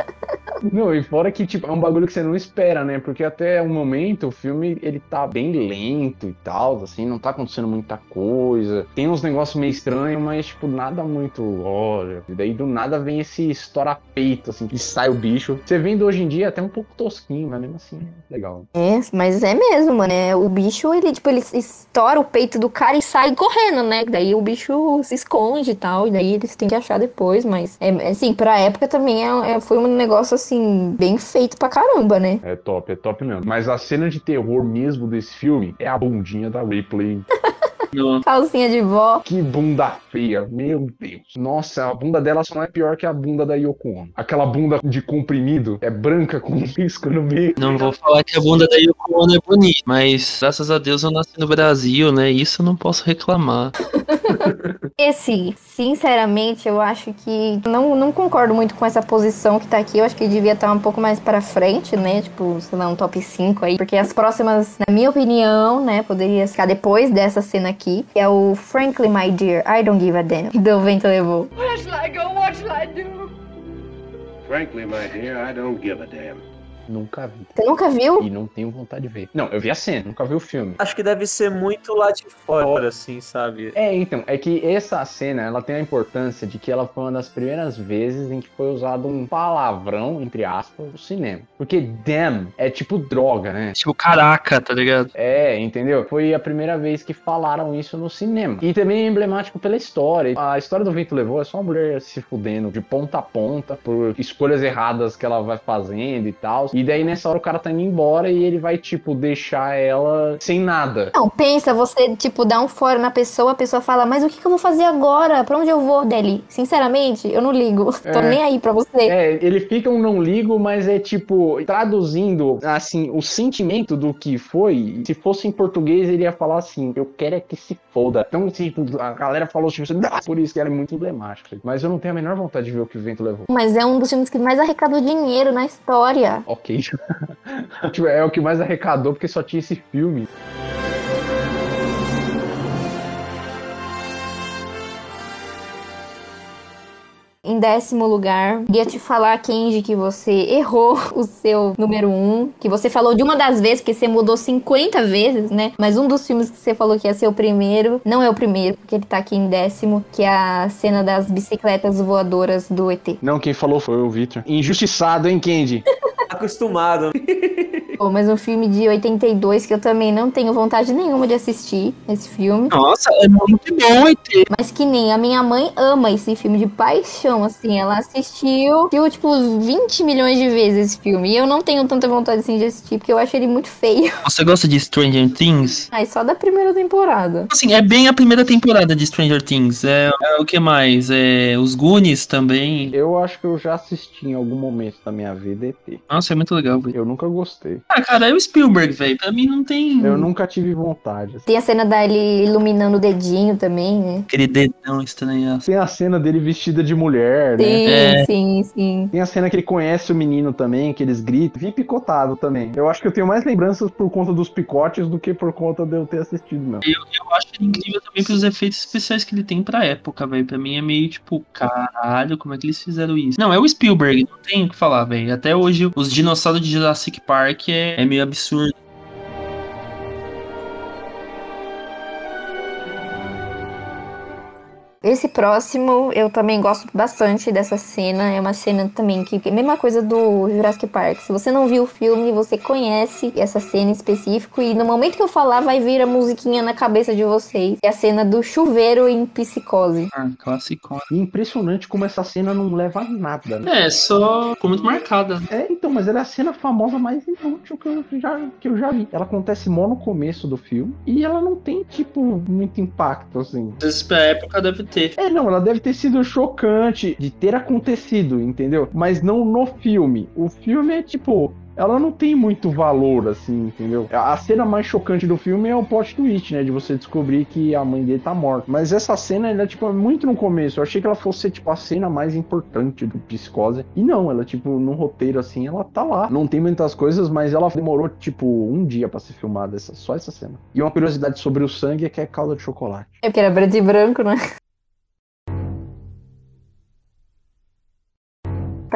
Não, e fora que, tipo, é um bagulho que você não espera, né? Porque até o momento o filme, ele tá bem lento e tal, assim, não tá acontecendo muita coisa. Tem uns negócios meio estranhos, mas, tipo, nada muito, olha. E daí do nada vem esse estoura-peito, assim, que sai o bicho. Você vendo hoje em dia até um pouco tosquinho, mas mesmo assim, é legal. É, mas é mesmo, mano. É, o bicho, ele, tipo, ele estoura o peito do cara e sai correndo, né? Daí o bicho se esconde e tal. E daí eles têm que achar depois. Mas, é, é, assim, pra época também é, é- foi um negócio, assim, bem feito pra caramba, né? É top, é top mesmo. Mas a cena de terror mesmo desse filme é a bundinha da Ripley. Não. Calcinha de vó. Que bunda feia, meu Deus. Nossa, a bunda dela só não é pior que a bunda da Yoko Ono. Aquela bunda de comprimido é branca com um risco no meio. Não vou falar que a bunda da Yoko Ono é bonita, mas graças a Deus eu nasci no Brasil, né? Isso eu não posso reclamar. Esse, sinceramente, eu acho que não, não concordo muito com essa posição que tá aqui. Eu acho que devia estar um pouco mais pra frente, né? Tipo, sei lá, um top 5 aí. Porque as próximas, na minha opinião, né, poderia ficar depois dessa cena aqui, que é o Frankly My Dear, I Don't Give a Damn, do Vento Levou. Where shall I go? What shall I do? Frankly, my dear, I don't give a damn. Nunca vi. Você nunca viu? E não tenho vontade de ver. Não, eu vi a cena, nunca vi o filme. Acho que deve ser muito lá de fora, assim, sabe? É, então, é que essa cena, ela tem a importância de que ela foi uma das primeiras vezes em que foi usado um palavrão, entre aspas, no cinema. Porque damn é tipo droga, né? Tipo, caraca, tá ligado? É, entendeu? Foi a primeira vez que falaram isso no cinema. E também é emblemático pela história. A história do Vento Levou é só uma mulher se fudendo de ponta a ponta por escolhas erradas que ela vai fazendo e tal. E daí nessa hora o cara tá indo embora e ele vai, tipo, deixar ela sem nada. Não, pensa, você, tipo, dá um fora na pessoa, a pessoa fala, mas o que, que eu vou fazer agora? Pra onde eu vou, Deli? Sinceramente, eu não ligo. Tô É. nem aí pra você. É, ele fica um não ligo, mas é tipo, traduzindo, assim, o sentimento do que foi, se fosse em português, ele ia falar assim, eu quero é que se foda. Então, tipo, a galera falou tipo assim, por isso que ela é muito emblemática. Mas eu não tenho a menor vontade de ver o que o vento levou. Mas é um dos filmes que mais arrecadou dinheiro na história. Ok. Tipo, é o que mais arrecadou, porque só tinha esse filme. Em décimo lugar, queria te falar, Kenji, que você errou o seu número um. Que você falou de uma das vezes, porque você mudou 50 vezes, né? Mas um dos filmes que você falou que ia ser o primeiro, não é o primeiro, porque ele tá aqui em décimo, que é a cena das bicicletas voadoras do ET. Não, quem falou foi o Victor. Injustiçado, hein, Candy? Acostumado. Pô, mas um filme de 82 que eu também não tenho vontade nenhuma de assistir esse filme. Nossa, é muito bom, ET. Mas que nem a minha mãe ama esse filme de paixão, assim. Ela assistiu, assistiu tipo 20 milhões de vezes esse filme. E eu não tenho tanta vontade assim de assistir, porque eu acho ele muito feio. Você gosta de Stranger Things? Aí só da primeira temporada. Assim, é bem a primeira temporada de Stranger Things. É, é o que mais? É os Goonies também. Eu acho que eu já assisti em algum momento da minha vida ET. Nossa, é muito legal. Eu nunca gostei. Ah, cara, é o Spielberg, velho. Pra mim não tem. Eu nunca tive vontade. assim. Tem a cena dele iluminando o dedinho também, né? Aquele dedão estranho. Tem a cena dele vestida de mulher, né? Sim, É. sim, sim. Tem a cena que ele conhece o menino também, que eles gritam. Vi picotado também. Eu acho que eu tenho mais lembranças por conta dos picotes do que por conta de eu ter assistido mesmo. Eu, eu acho incrível também pelos efeitos especiais que ele tem pra época, velho. Pra mim é meio tipo, caralho, como é que eles fizeram isso? Não, é o Spielberg, não tem o que falar, velho. Até hoje, os dinossauros de Jurassic Park é, é meio absurdo. Esse próximo, eu também gosto bastante dessa cena. É uma cena também que é a mesma coisa do Jurassic Park. Se você não viu o filme, você conhece essa cena em específico. E no momento que eu falar, vai vir a musiquinha na cabeça de vocês. É a cena do chuveiro em psicose. Ah, clássico. E impressionante como essa cena não leva a nada, né? É, só ficou muito marcada. É, então, mas ela é a cena famosa mais inútil que eu já, que eu já vi. Ela acontece mó no começo do filme e ela não tem, tipo, muito impacto, assim. Pra época deve ter. É, não, ela deve ter sido chocante de ter acontecido, entendeu? Mas não no filme. O filme é tipo. Ela não tem muito valor, assim, entendeu? A cena mais chocante do filme é o plot twist, né? De você descobrir que a mãe dele tá morta. Mas essa cena, ela é, tipo, muito no começo. Eu achei que ela fosse, tipo, a cena mais importante do Psicose. E não, ela, tipo, no roteiro, assim, ela tá lá. Não tem muitas coisas, mas ela demorou, tipo, um dia pra ser filmada, essa, só essa cena. E uma curiosidade sobre o sangue é que é calda de chocolate. É porque era preto e branco, né?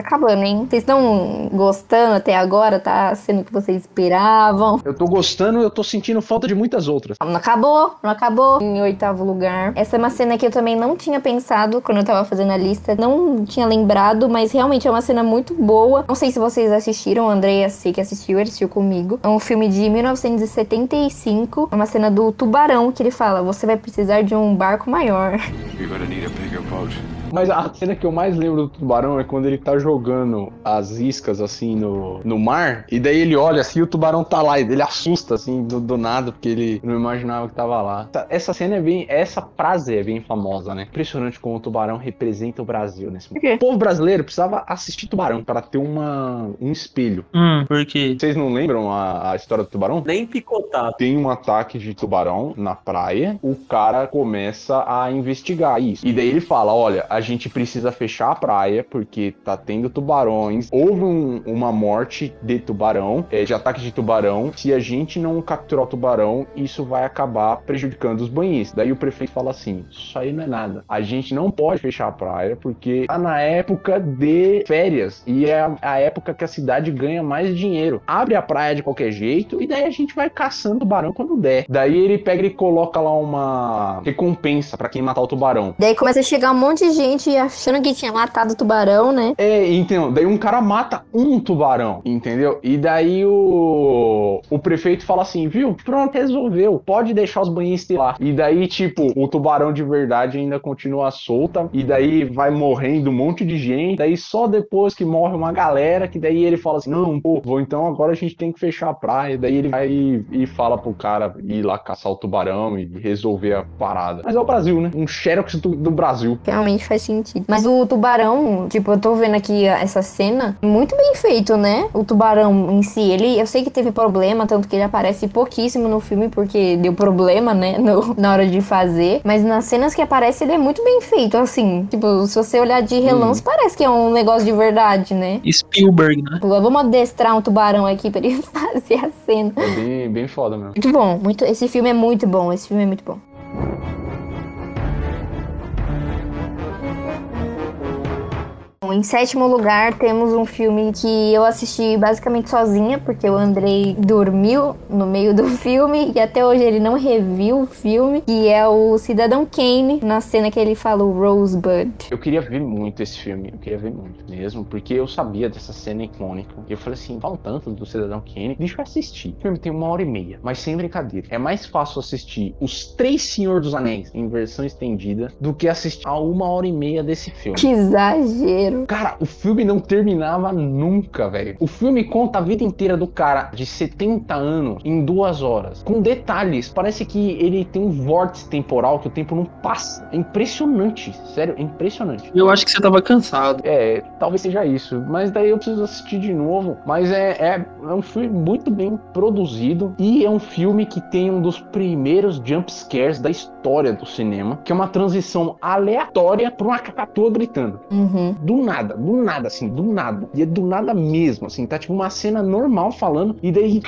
Tá acabando, hein? Vocês estão gostando até agora? Tá sendo o que vocês esperavam? Eu tô gostando, eu tô sentindo falta de muitas outras. Não acabou, não acabou. Em oitavo lugar. Essa é uma cena que eu também não tinha pensado quando eu tava fazendo a lista. Não tinha lembrado, mas realmente é uma cena muito boa. Não sei se vocês assistiram, o sei que assistiu, ele assistiu comigo. É um filme de 1975. É uma cena do tubarão que ele fala: Você vai precisar de um barco maior. You're gonna need a bigger boat. Mas a cena que eu mais lembro do tubarão é quando ele tá jogando as iscas assim no, no mar. E daí ele olha assim e o tubarão tá lá. E ele assusta assim do, do nada, porque ele não imaginava que tava lá. Essa- Essa cena é bem. Essa frase é bem famosa, né? Impressionante como o tubarão representa o Brasil nesse momento. O povo brasileiro precisava assistir tubarão para ter uma, um espelho. Hum, por quê? Vocês não lembram a, a história do tubarão? Nem picotado. Tem um ataque de tubarão na praia, o cara começa a investigar isso. E daí ele fala: olha, a gente precisa fechar a praia porque tá tendo tubarões. Houve um- uma morte de tubarão, é, de ataque de tubarão. Se a gente não capturar o tubarão, isso vai acabar prejudicando os banhistas. Daí o prefeito fala assim: isso aí não é nada. A gente não pode fechar a praia porque tá na época de férias e é a, a época que a cidade ganha mais dinheiro. Abre a praia de qualquer jeito e daí a gente vai caçando tubarão quando der. Daí ele pega e coloca lá uma recompensa pra quem matar o tubarão. Daí começa a chegar um monte de gente achando que tinha matado o tubarão, né? É, então, daí um cara mata um tubarão, entendeu? E daí o, o prefeito fala assim, viu? Pronto, resolveu. Pode deixar os banhistas lá. E daí, tipo, o tubarão de verdade ainda continua solta. E daí vai morrendo um monte de gente. Daí só depois que morre uma galera, que daí ele fala assim, não, pô, vou, então agora a gente tem que fechar a praia. Daí ele vai e, e fala pro cara ir lá caçar o tubarão e resolver a parada. Mas é o Brasil, né? Um xerox do, do Brasil. Realmente faz sentido. Mas o tubarão, tipo, eu tô vendo aqui essa cena, muito bem feito, né? O tubarão em si, ele, eu sei que teve problema, tanto que ele aparece pouquíssimo no filme, porque deu problema, né, no- na hora de fazer. Mas nas cenas que aparece, ele é muito bem feito, assim. Tipo, se você olhar de relance, parece que é um negócio de verdade, né? Spielberg, né? Tipo, vamos adestrar um tubarão aqui pra ele fazer a cena. É bem, bem foda mesmo. Muito bom, muito, esse filme é muito bom, esse filme é muito bom. Bom, em sétimo lugar temos um filme que eu assisti basicamente sozinha, porque o Andrei dormiu no meio do filme e até hoje ele não reviu o filme, que é o Cidadão Kane, na cena que ele fala o Rosebud. Eu queria ver muito esse filme, eu queria ver muito mesmo, porque eu sabia dessa cena icônica. E eu falei assim, falam tanto do Cidadão Kane, deixa eu assistir. O filme tem uma hora e meia, mas sem brincadeira. É mais fácil assistir Os Três Senhor dos Anéis em versão estendida do que assistir a uma hora e meia desse filme. Que exagero. Cara, o filme não terminava nunca, velho. O filme conta a vida inteira do cara de 70 anos em duas horas. Com detalhes. Parece que ele tem um vórtice temporal que o tempo não passa. É impressionante. Sério, é impressionante. Eu acho que você tava cansado. É, talvez seja isso. Mas daí eu preciso assistir de novo. Mas é, é, é um filme muito bem produzido. E é um filme que tem um dos primeiros jump scares da história do cinema. Que é uma transição aleatória pra uma cacatua gritando. Uhum. Do nada, do nada, assim, do nada. E é do nada mesmo, assim, tá tipo uma cena normal falando, e daí.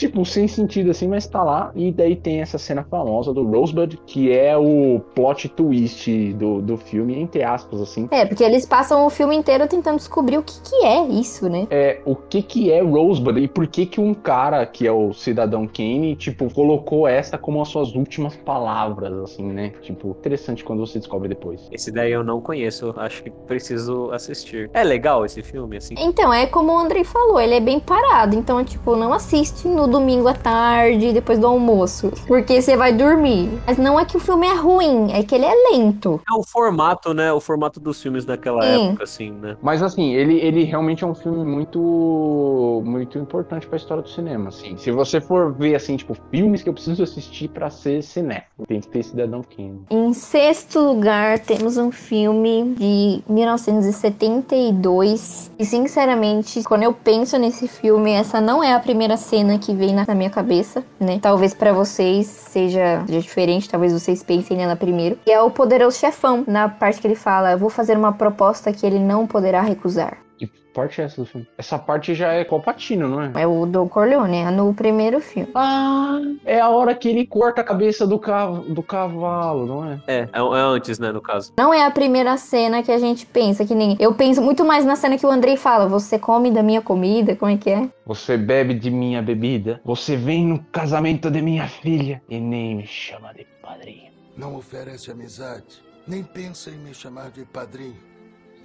Tipo, sem sentido assim, mas tá lá. E daí tem essa cena famosa do Rosebud, que é o plot twist do, do filme, entre aspas, assim. É, porque eles passam o filme inteiro tentando descobrir o que, que é isso, né? É, o que que é Rosebud e por que que um cara, que é o Cidadão Kane, tipo, colocou essa como as suas últimas palavras, assim, né? Tipo, interessante quando você descobre depois. Esse daí eu não conheço, acho que preciso assistir. É legal esse filme, assim? Então, é como o Andrei falou, ele é bem parado. Então, tipo, não assiste no domingo à tarde, depois do almoço. Porque você vai dormir. Mas não é que o filme é ruim, é que ele é lento. É o formato, né? O formato dos filmes daquela Sim. época, assim, né? Mas assim, ele, ele realmente é um filme muito muito importante pra história do cinema, assim. Se você for ver assim, tipo, filmes que eu preciso assistir pra ser cinéfilo, tem que ter Cidadão Kane. Em sexto lugar, temos um filme de 1972. E, sinceramente, quando eu penso nesse filme, essa não é a primeira cena que vem na, minha cabeça, né? Talvez pra vocês seja, diferente, talvez vocês pensem nela primeiro. E é o Poderoso Chefão, na parte que ele fala: vou fazer uma proposta que ele não poderá recusar. Que parte é essa do filme? Essa parte já é Colpatino, não é? É o do Corleone, é no primeiro filme. Ah, é a hora que ele corta a cabeça do, cav do cavalo, não é? É, é, é antes, né, no caso. Não é a primeira cena que a gente pensa, que nem. Eu penso muito mais na cena que o Andrei fala: Você come da minha comida? Como é que é? Você bebe de minha bebida, você vem no casamento de minha filha e nem me chama de padrinho. Não oferece amizade, nem pensa em me chamar de padrinho.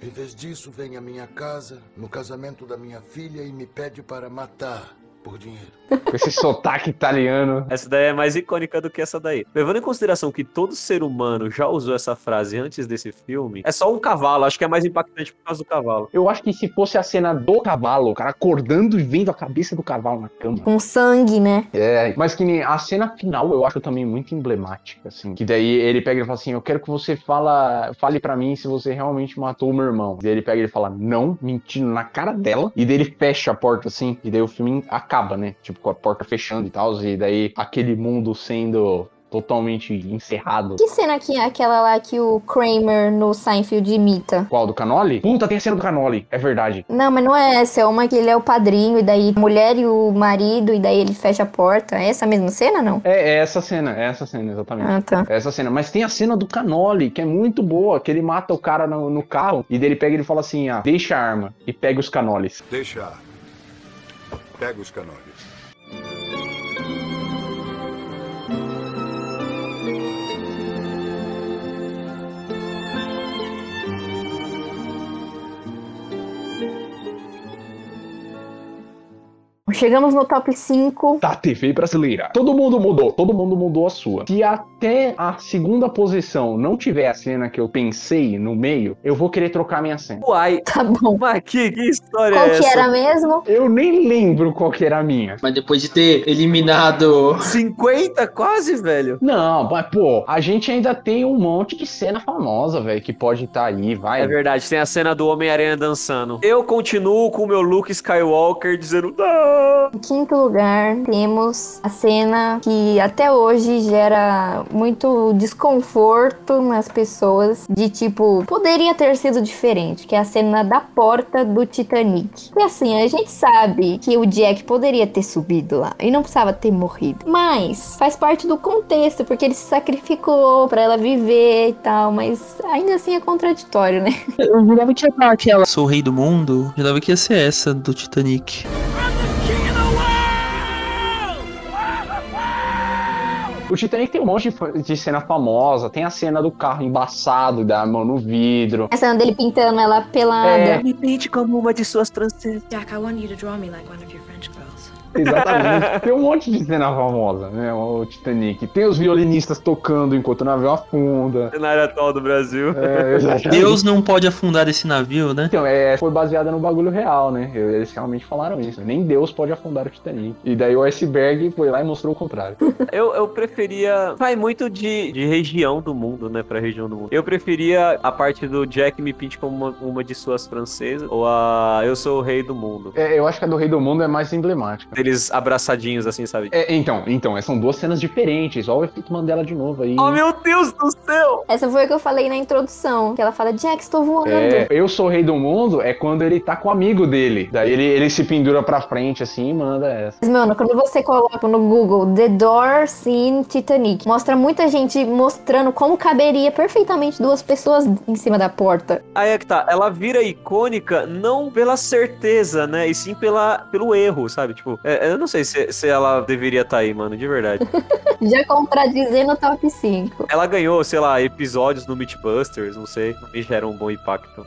Em vez disso, vem à minha casa, no casamento da minha filha, e me pede para matar por dinheiro. Com esse sotaque italiano. Essa daí é mais icônica do que essa daí. Levando em consideração que todo ser humano já usou essa frase antes desse filme, é só um cavalo. Acho que é mais impactante por causa do cavalo. Eu acho que se fosse a cena do cavalo, o cara acordando e vendo a cabeça do cavalo na cama. Com sangue, né? É, mas que nem a cena final eu acho também muito emblemática, assim. Que daí ele pega e fala assim: Eu quero que você fala, fale para mim se você realmente matou o meu irmão. E daí ele pega e ele fala, não, mentindo na cara dela. E daí ele fecha a porta assim. E daí o filme acaba, né? Tipo, com a porta fechando e tal. E daí aquele mundo sendo totalmente encerrado. Que cena que é aquela lá que o Kramer no Seinfeld imita? Qual? Do Canoli? Puta, tem a cena do Canoli, é verdade. Não, mas não é essa, é uma que ele é o padrinho, e daí a mulher e o marido, e daí ele fecha a porta. É essa mesma cena, não? É, é essa cena, é essa cena, exatamente. Ah, tá. É essa cena. Mas tem a cena do Canoli, que é muito boa, que ele mata o cara no, no carro, e daí ele pega e ele fala assim, ah, deixa a arma, e pega os canoles. Deixa. Pega os canoles. Chegamos no top 5. Da TV brasileira. Todo mundo mudou, todo mundo mudou a sua. Se até a segunda posição não tiver a cena que eu pensei no meio, eu vou querer trocar minha cena. Uai, Tá bom. mas que, que história Qual é que essa? era mesmo? Eu nem lembro qual que era a minha. Mas depois de ter eliminado. 50 quase, velho. Não, mas pô, a gente ainda tem um monte de cena famosa, velho, que pode estar aí, vai. É verdade, tem a cena do Homem-Aranha dançando. Eu continuo com o meu Luke Skywalker dizendo não. Em quinto lugar, temos a cena que até hoje gera muito desconforto nas pessoas, de tipo, poderia ter sido diferente, que é a cena da porta do Titanic. E assim, a gente sabe que o Jack poderia ter subido lá e não precisava ter morrido, mas faz parte do contexto, porque ele se sacrificou pra ela viver e tal, mas ainda assim é contraditório, né? Eu jurava que ia dar aquela Sou o rei do mundo. Jurava que ia ser essa do Titanic. O Titanic tem um monte de, de cena famosa. Tem a cena do carro embaçado, da mão no vidro. A cena dele pintando ela pelada. É. Me pinte como uma de suas francesas. Jack, I want you to draw me like one of your. Exatamente. tem um monte de cena famosa, né? O Titanic. Tem os violinistas tocando enquanto o navio afunda. Cenário atual do Brasil. É. Deus não pode afundar esse navio, né? Então, é, foi baseada no bagulho real, né? Eles realmente falaram isso. Nem Deus pode afundar o Titanic. E daí o iceberg foi lá e mostrou o contrário. Eu, eu preferia. Vai muito de, de região do mundo, né? Pra região do mundo. Eu preferia a parte do Jack me pinte como uma, uma de suas francesas. Ou a Eu sou o rei do mundo. É, eu acho que a do Rei do Mundo é mais emblemática. Eles abraçadinhos assim, sabe? É, então, então, são duas cenas diferentes. Olha o efeito Mandela de novo aí. Oh meu Deus do céu! Essa foi o que eu falei na introdução, que ela fala, Jack, estou voando. É, eu sou o rei do mundo é quando ele tá com o amigo dele. Daí ele, ele se pendura pra frente assim e manda essa. Mas, mano, quando você coloca no Google The Door Scene Titanic, mostra muita gente mostrando como caberia perfeitamente duas pessoas em cima da porta. Aí é que tá, ela vira icônica não pela certeza, né? E sim pela, pelo erro, sabe? Tipo, é, eu não sei se, se ela deveria estar aí, mano, de verdade. Já contradizendo o top 5. ela ganhou, sei lá, episódios no Mythbusters, não sei. Não me gera um bom impacto.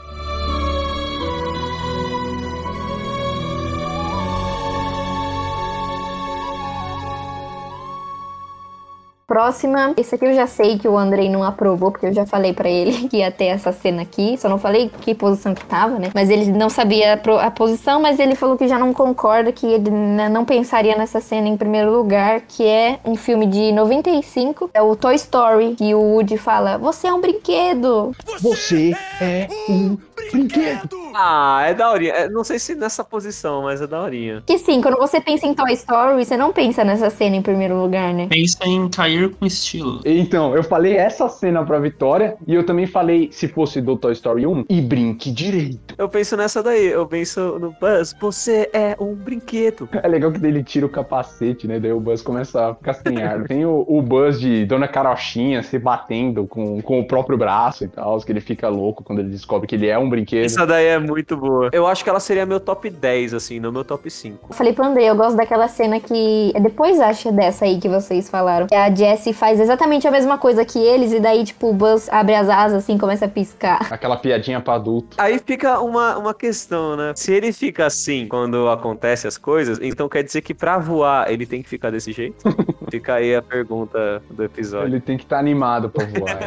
Próxima, esse aqui eu já sei que o Andrei não aprovou, porque eu já falei pra ele que ia ter essa cena aqui. Só não falei que posição que tava, né? Mas ele não sabia a posição, mas ele falou que já não concorda, que ele não pensaria nessa cena em primeiro lugar, que é um filme de 95, é o Toy Story, que o Woody fala: Você é um brinquedo. Você é um brinquedo. Ah, é daorinha. É, não sei se nessa posição, mas é daorinha. Que sim, quando você pensa em Toy Story, você não pensa nessa cena em primeiro lugar, né? Pensa em cair com estilo. Então, eu falei essa cena pra Vitória e eu também falei se fosse do Toy Story 1 e brinque direito. Eu penso nessa daí, eu penso no Buzz, você é um brinquedo. É legal que daí ele tira o capacete, né? Daí o Buzz começa a ficar sem ar. Tem o, o Buzz de Dona Carochinha se batendo com, com o próprio braço e tal, que ele fica louco quando ele descobre que ele é um brinquedo. Essa daí é muito boa. Eu acho que ela seria meu top 10, assim, não meu top 5. Eu falei pro André, eu gosto daquela cena que. é Depois acho dessa aí que vocês falaram. Que a Jessie faz exatamente a mesma coisa que eles, e daí, tipo, o Buzz abre as asas assim começa a piscar. Aquela piadinha pra adulto. Aí fica uma, uma questão, né? Se ele fica assim quando acontece as coisas, então quer dizer que pra voar ele tem que ficar desse jeito? fica aí a pergunta do episódio. Ele tem que estar animado pra voar.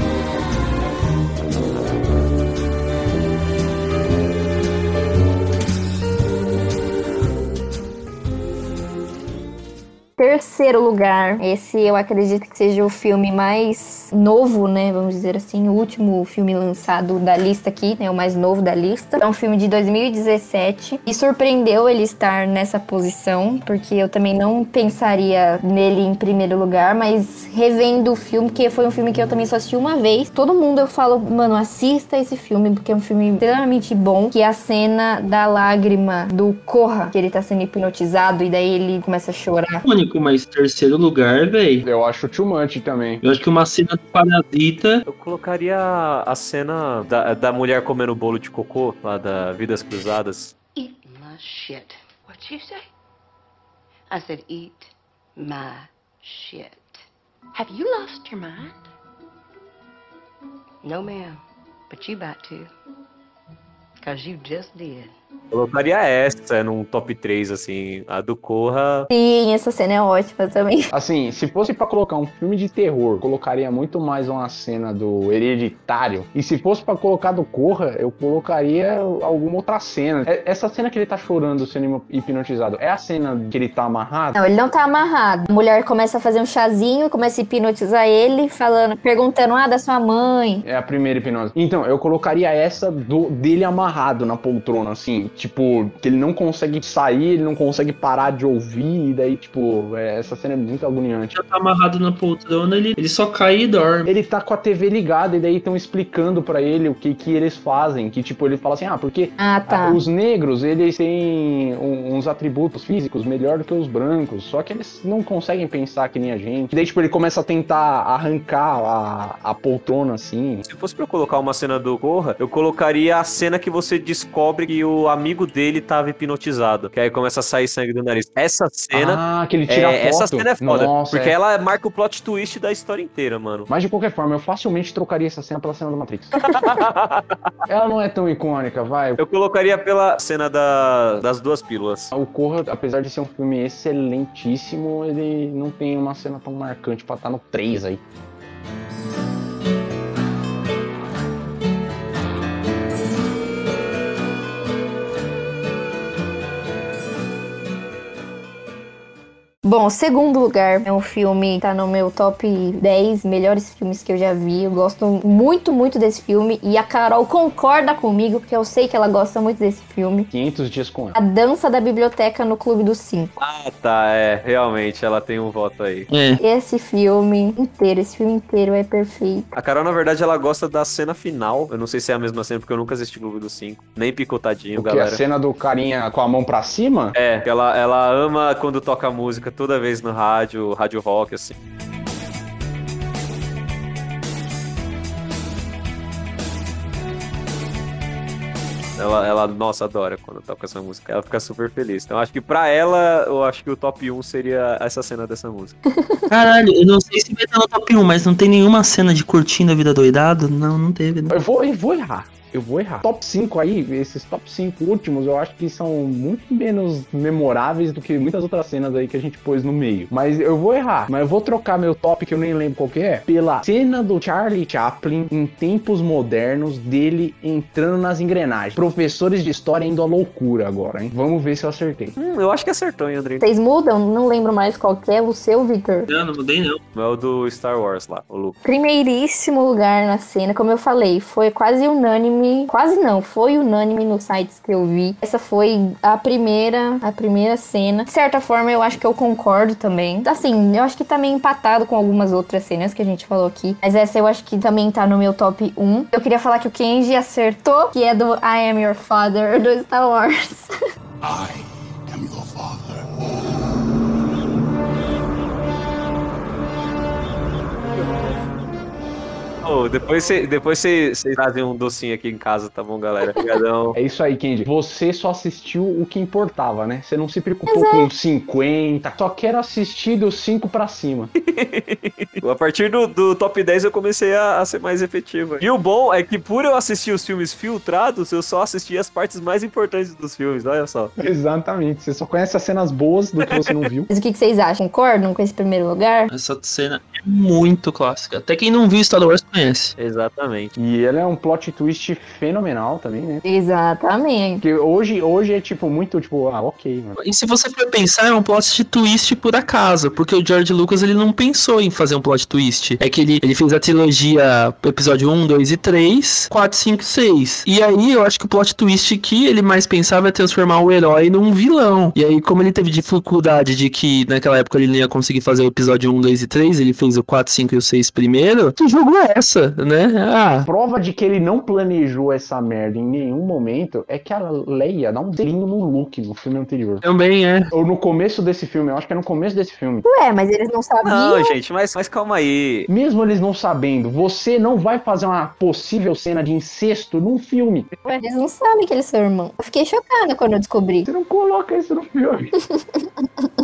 Terceiro lugar, esse eu acredito que seja o filme mais novo, né? Vamos dizer assim, o último filme lançado da lista aqui, né? O mais novo da lista. É um filme de 2017 e surpreendeu ele estar nessa posição, porque eu também não pensaria nele em primeiro lugar, mas revendo o filme, que foi um filme que eu também só assisti uma vez. Todo mundo eu falo, mano, assista esse filme, porque é um filme extremamente bom, que é a cena da lágrima do Corra, que ele tá sendo hipnotizado e daí ele começa a chorar. Único, mas terceiro lugar, velho. Eu acho too much também. Eu acho que uma cena do Parasita. Eu colocaria a cena da, da mulher comendo bolo de cocô, lá da Vidas Cruzadas. Eat my shit. What'd you say? I said, eat my shit. Have you lost your mind? No, ma'am. But you about to. Because you just did. Colocaria essa num top 3, assim. A do Corra. Sim, essa cena é ótima também. Assim, se fosse pra colocar um filme de terror, colocaria muito mais uma cena do Hereditário. E se fosse pra colocar do Corra, eu colocaria alguma outra cena. É- Essa cena que ele tá chorando sendo hipnotizado, é a cena que ele tá amarrado? Não, ele não tá amarrado. A mulher começa a fazer um chazinho, começa a hipnotizar ele, falando, perguntando, ah, da sua mãe. É a primeira hipnose. Então, eu colocaria essa do, dele amarrado na poltrona, assim. Tipo, que ele não consegue sair, ele não consegue parar de ouvir, e daí, tipo, é, essa cena é muito agoniante. Já tá amarrado na poltrona, ele, ele só cai e dorme. Ele tá com a TV ligada, e daí estão explicando pra ele o que que eles fazem, que, tipo, ele fala assim, ah, porque Ah, tá. ah, os negros, eles têm um- uns atributos físicos melhor do que os brancos, só que eles não conseguem pensar que nem a gente. E daí, tipo, ele começa a tentar arrancar a, a poltrona, assim. Se fosse pra eu colocar uma cena do Corra, eu colocaria a cena que você descobre que o amigo dele tava hipnotizado. Que aí começa a sair sangue do nariz. Essa cena. Ah, que ele tira é, Essa foto. cena é foda. Nossa, porque é. ela marca o plot twist da história inteira, mano. Mas de qualquer forma, eu facilmente trocaria essa cena pela cena do Matrix. Ela não é tão icônica, vai. Eu colocaria pela cena da- das duas pílulas. O Corra, apesar de ser um filme excelentíssimo, ele não tem uma cena tão marcante pra estar no 3 aí. Bom, segundo lugar é um filme que tá no meu top 10 melhores filmes que eu já vi. Eu gosto muito, muito desse filme. E a Carol concorda comigo, porque eu sei que ela gosta muito desse filme. 500 dias com ela. A Dança da Biblioteca no Clube dos Cinco. Ah, tá, é. Realmente, ela tem um voto aí. Esse filme inteiro, esse filme inteiro é perfeito. A Carol, na verdade, ela gosta da cena final. Eu não sei se é a mesma cena, porque eu nunca assisti Clube dos Cinco. Nem picotadinho, O que? A galera. cena do carinha com a mão pra cima? É, ela, ela ama quando toca música toda vez no rádio, rádio rock, assim. Ela, ela, nossa, adora quando toca essa música. Ela fica super feliz. Então, acho que pra ela, eu acho que o top 1 seria essa cena dessa música. Caralho, eu não sei se vai estar no top 1, mas não tem nenhuma cena de curtindo a vida doidado? Não, não teve, né? Eu vou, eu vou errar. Eu vou errar. Top 5 aí, esses top 5 últimos, eu acho que são muito menos memoráveis do que muitas outras cenas aí que a gente pôs no meio. Mas eu vou errar. Mas eu vou trocar meu top, que eu nem lembro qual que é, pela cena do Charlie Chaplin em tempos modernos, dele entrando nas engrenagens. Professores de história indo à loucura agora, hein? Vamos ver se eu acertei. Hum, eu acho que acertou, hein, André? Vocês mudam? Não lembro mais qual que é o seu, Victor. Não, não mudei não. É o do Star Wars lá, o Luke. Primeiríssimo lugar na cena, como eu falei, foi quase unânime, quase não, foi unânime nos sites que eu vi. Essa foi a primeira, a primeira cena. De certa forma, eu acho que eu concordo também. Assim, eu acho que tá meio empatado com algumas outras cenas que a gente falou aqui, mas essa eu acho que também tá no meu top 1. Eu queria falar que o Kenji acertou, que é do I Am Your Father do Star Wars. I am your father. Ô, depois você depois cê, cê trazem um docinho aqui em casa, tá bom, galera? Obrigadão. É isso aí, Kendi. Você só assistiu o que importava, né? Você não se preocupou com 50. Só quero assistir dos 5 pra cima. A partir do, do top 10 eu comecei a, a ser mais efetivo. E o bom é que por eu assistir os filmes filtrados, eu só assisti as partes mais importantes dos filmes, olha só. Exatamente. Você só conhece as cenas boas do que você não viu. Mas o que, vocês acham? Concordam com esse primeiro lugar? Essa cena muito clássica. Até quem não viu Star Wars conhece. Exatamente. E ela é um plot twist fenomenal também, né? Exatamente. Porque hoje, hoje é tipo muito tipo, ah, ok, mano. E se você for pensar, é um plot twist por acaso, porque o George Lucas ele não pensou em fazer um plot twist. É que ele, ele fez a trilogia episódio 1, 2 e 3, 4, 5 e 6. E aí eu acho que o plot twist que ele mais pensava é transformar o herói num vilão. E aí, como ele teve dificuldade de que naquela época ele não ia conseguir fazer o episódio 1, 2 e 3, ele fez o 4, 5 e o 6 primeiro, que jogo é essa, né? Ah, Prova de que ele não planejou essa merda em nenhum momento é que a Leia dá um selinho no Luke no filme anterior. também é. Ou no começo desse filme, eu acho que é no começo desse filme. Ué, mas eles não sabiam. Não, gente, mas, mas calma aí. Mesmo eles não sabendo, você não vai fazer uma possível cena de incesto num filme. Ué, eles não sabem que eles são irmãos. Eu fiquei chocada quando eu descobri. Você não coloca isso no filme.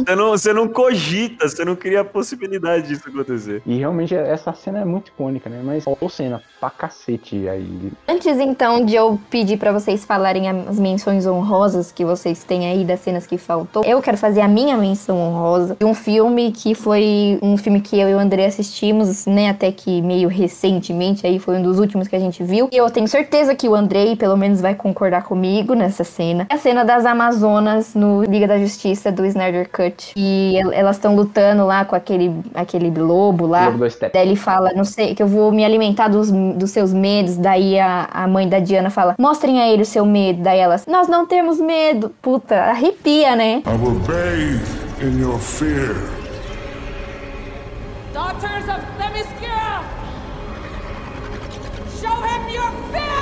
Você não, você não cogita, você não cria a possibilidade disso acontecer. E realmente essa cena é muito icônica, né? Mas faltou cena pra cacete aí. Antes então de eu pedir pra vocês falarem as menções honrosas que vocês têm aí das cenas que faltou, eu quero fazer a minha menção honrosa de um filme que foi um filme que eu e o André assistimos, né, até que meio recentemente, aí foi um dos últimos que a gente viu. E eu tenho certeza que o Andrei, pelo menos, vai concordar comigo nessa cena. É a cena das Amazonas no Liga da Justiça do Snyder Cut. E el- elas estão lutando lá com aquele, aquele lobo lá. Lobo da Steppe. Daí ele fala, não sei, que eu vou me alimentar dos, dos seus medos. Daí a, a mãe da Diana fala, mostrem a ele o seu medo. Daí elas, nós não temos medo. Puta, arrepia, né? I will bathe in your fear. Daughters of Themyscira! Show him your fear!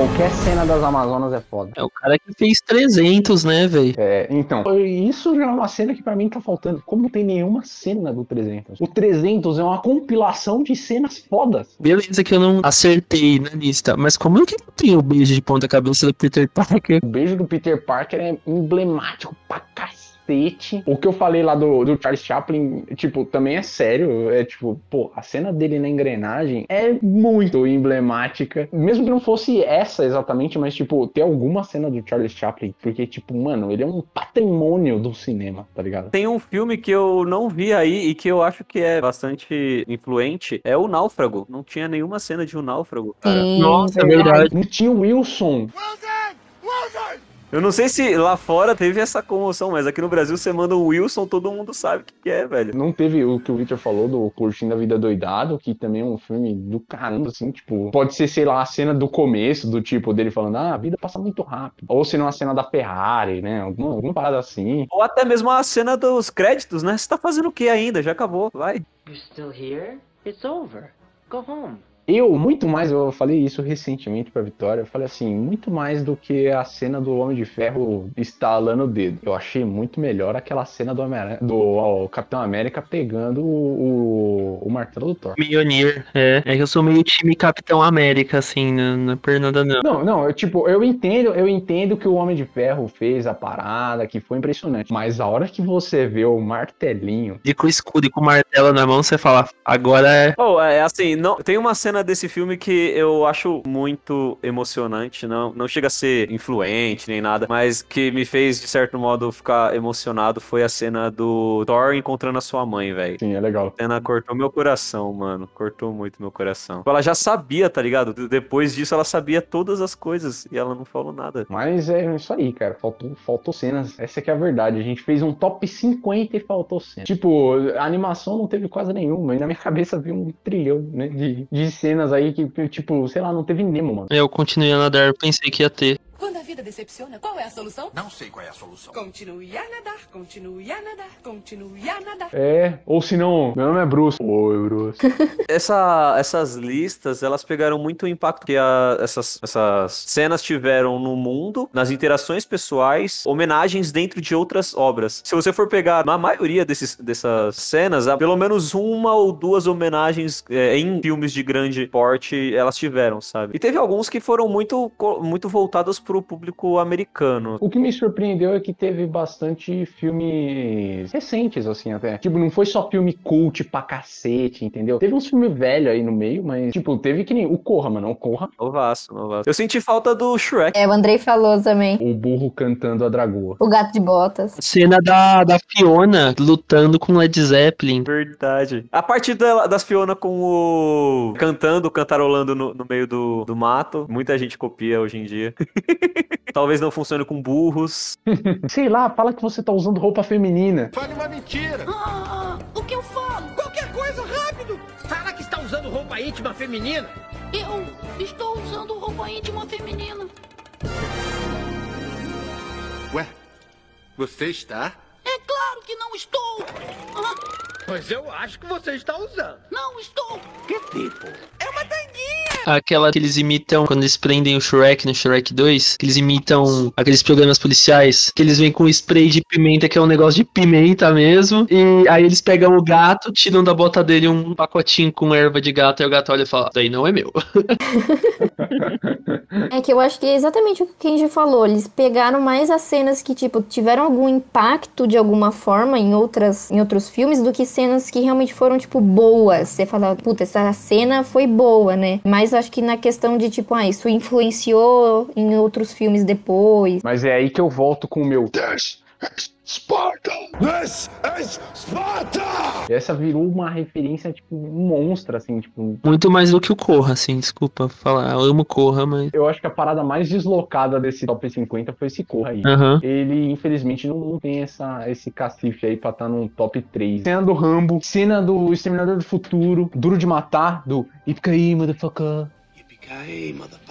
Qualquer cena das Amazonas é foda. É o cara que fez 300, né, velho? É, então, isso já é uma cena que pra mim tá faltando. Como não tem nenhuma cena do 300? O 300 é uma compilação de cenas fodas. Beleza que eu não acertei na lista, mas como é que não tem o beijo de ponta cabeça do Peter Parker? O beijo do Peter Parker é emblemático pra cacete. O que eu falei lá do, do Charles Chaplin, tipo, também é sério. É tipo, pô, a cena dele na engrenagem é muito emblemática. Mesmo que não fosse essa exatamente, mas, tipo, ter alguma cena do Charles Chaplin. Porque, tipo, mano, ele é um patrimônio do cinema, tá ligado? Tem um filme que eu não vi aí e que eu acho que é bastante influente, é o Náufrago. Não tinha nenhuma cena de um náufrago, cara. Sim, Nossa, é verdade. Não tinha o Wilson. Eu não sei se lá fora teve essa comoção, mas aqui no Brasil você manda um Wilson, todo mundo sabe o que que é, velho. Não teve o que o Victor falou do Curtindo a Vida Doidado, que também é um filme do caramba, assim, tipo, pode ser, sei lá, a cena do começo, do tipo, dele falando, ah, a vida passa muito rápido. Ou se não a cena da Ferrari, né? Alguma, alguma parada assim. Ou até mesmo a cena dos créditos, né? Você tá fazendo o que ainda? Já acabou, vai. You're still here? It's over. Go home. Eu, muito mais, eu falei isso recentemente pra Vitória, eu falei assim, muito mais do que a cena do Homem de Ferro estalando o dedo. Eu achei muito melhor aquela cena do, do ó, Capitão América pegando o, o, o martelo do Thor. Mjolnir, é. É que eu sou meio time Capitão América, assim, não, não é por nada não. Não, não, eu, tipo, eu entendo, eu entendo que o Homem de Ferro fez a parada, que foi impressionante. Mas a hora que você vê o martelinho. E com o escudo e com o martelo na mão, você fala, agora é. Oh, é assim, não, tem uma cena desse filme que eu acho muito emocionante, não, não chega a ser influente nem nada, mas que me fez, de certo modo, ficar emocionado foi a cena do Thor encontrando a sua mãe, velho. Sim, é legal. A cena cortou meu coração, mano. Cortou muito meu coração. Ela já sabia, tá ligado? Depois disso, ela sabia todas as coisas e ela não falou nada. Mas é isso aí, cara. Faltou, faltou cenas. Essa que é a verdade. A gente fez um top 50 e faltou cenas. Tipo, a animação não teve quase nenhuma. E na minha cabeça veio um trilhão, né? De, de cenas aí que, tipo, sei lá, não teve Nemo, mano. Eu continuei a nadar, pensei que ia ter. Quando a vida decepciona, qual é a solução? Não sei qual é a solução. Continue a nadar, continue a nadar, continue a nadar. É, ou se não, meu nome é Bruce. Oi, Bruce. Essa, essas listas, elas pegaram muito o impacto que a- essas, essas cenas tiveram no mundo, nas interações pessoais, homenagens dentro de outras obras. Se você for pegar na maioria desses, dessas cenas, há pelo menos uma ou duas homenagens é, em filmes de grande porte elas tiveram, sabe? E teve alguns que foram muito, muito voltados pro público americano. O que me surpreendeu é que teve bastante filmes recentes, assim, até. Tipo, não foi só filme cult pra cacete, entendeu? Teve uns filmes velhos aí no meio, mas, tipo, teve que nem o Corra, mano. O Corra. Novaço, novaço. Eu senti falta do Shrek. É, o Andrei falou também. O burro cantando a dragoa. O gato de botas. Cena da, da Fiona lutando com Led Zeppelin. Verdade. A parte dela- das Fiona com o. cantando, cantarolando no, no meio do, do mato. Muita gente copia hoje em dia. Talvez não funcione com burros. Sei lá, fala que você tá usando roupa feminina. Fale uma mentira. Ah, o que eu falo? Qualquer coisa, rápido! Fala que está usando roupa íntima feminina. Eu estou usando roupa íntima feminina. Ué, você está? É claro que não estou. Mas eu acho que você está usando. Não estou. Que tipo? É uma. Aquela que eles imitam quando eles prendem o Shrek no Shrek 2, que eles imitam aqueles programas policiais, que eles vêm com spray de pimenta, que é um negócio de pimenta mesmo, e aí eles pegam o gato, tiram da bota dele um pacotinho com erva de gato, e o gato olha e fala, daí não é meu. É que eu acho que é exatamente o que o Kenji falou. Eles pegaram mais as cenas que, tipo, tiveram algum impacto de alguma forma em, outras, em outros filmes do que cenas que realmente foram, tipo, boas. Você fala, puta, essa cena foi boa, né? Mas acho que na questão de, tipo, ah, isso influenciou em outros filmes depois. Mas é aí que eu volto com o meu. Sparta! This is Sparta! Essa virou uma referência, tipo, um monstro, assim, tipo. Muito mais do que o Corra, assim, desculpa falar. Eu amo Corra, mas. Eu acho que a parada mais deslocada desse top 50 foi esse Corra aí. Aham. Ele, infelizmente, não, não tem essa, esse cacife aí pra estar no top 3. Cena do Rambo, cena do Exterminador do Futuro, Duro de Matar, do Yippee motherfucker. Yippee motherfucker.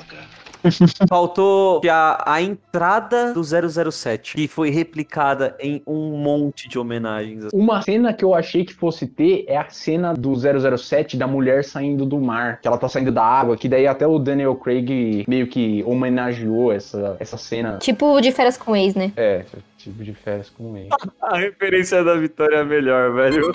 Faltou a, a entrada do 007, que foi replicada em um monte de homenagens. Uma cena que eu achei que fosse ter é a cena do 007 da mulher saindo do mar, que ela tá saindo da água, que daí até o Daniel Craig meio que homenageou essa, essa cena. Tipo de férias com ex, né? É, tipo de férias com ele. A referência da Vitória é melhor, velho.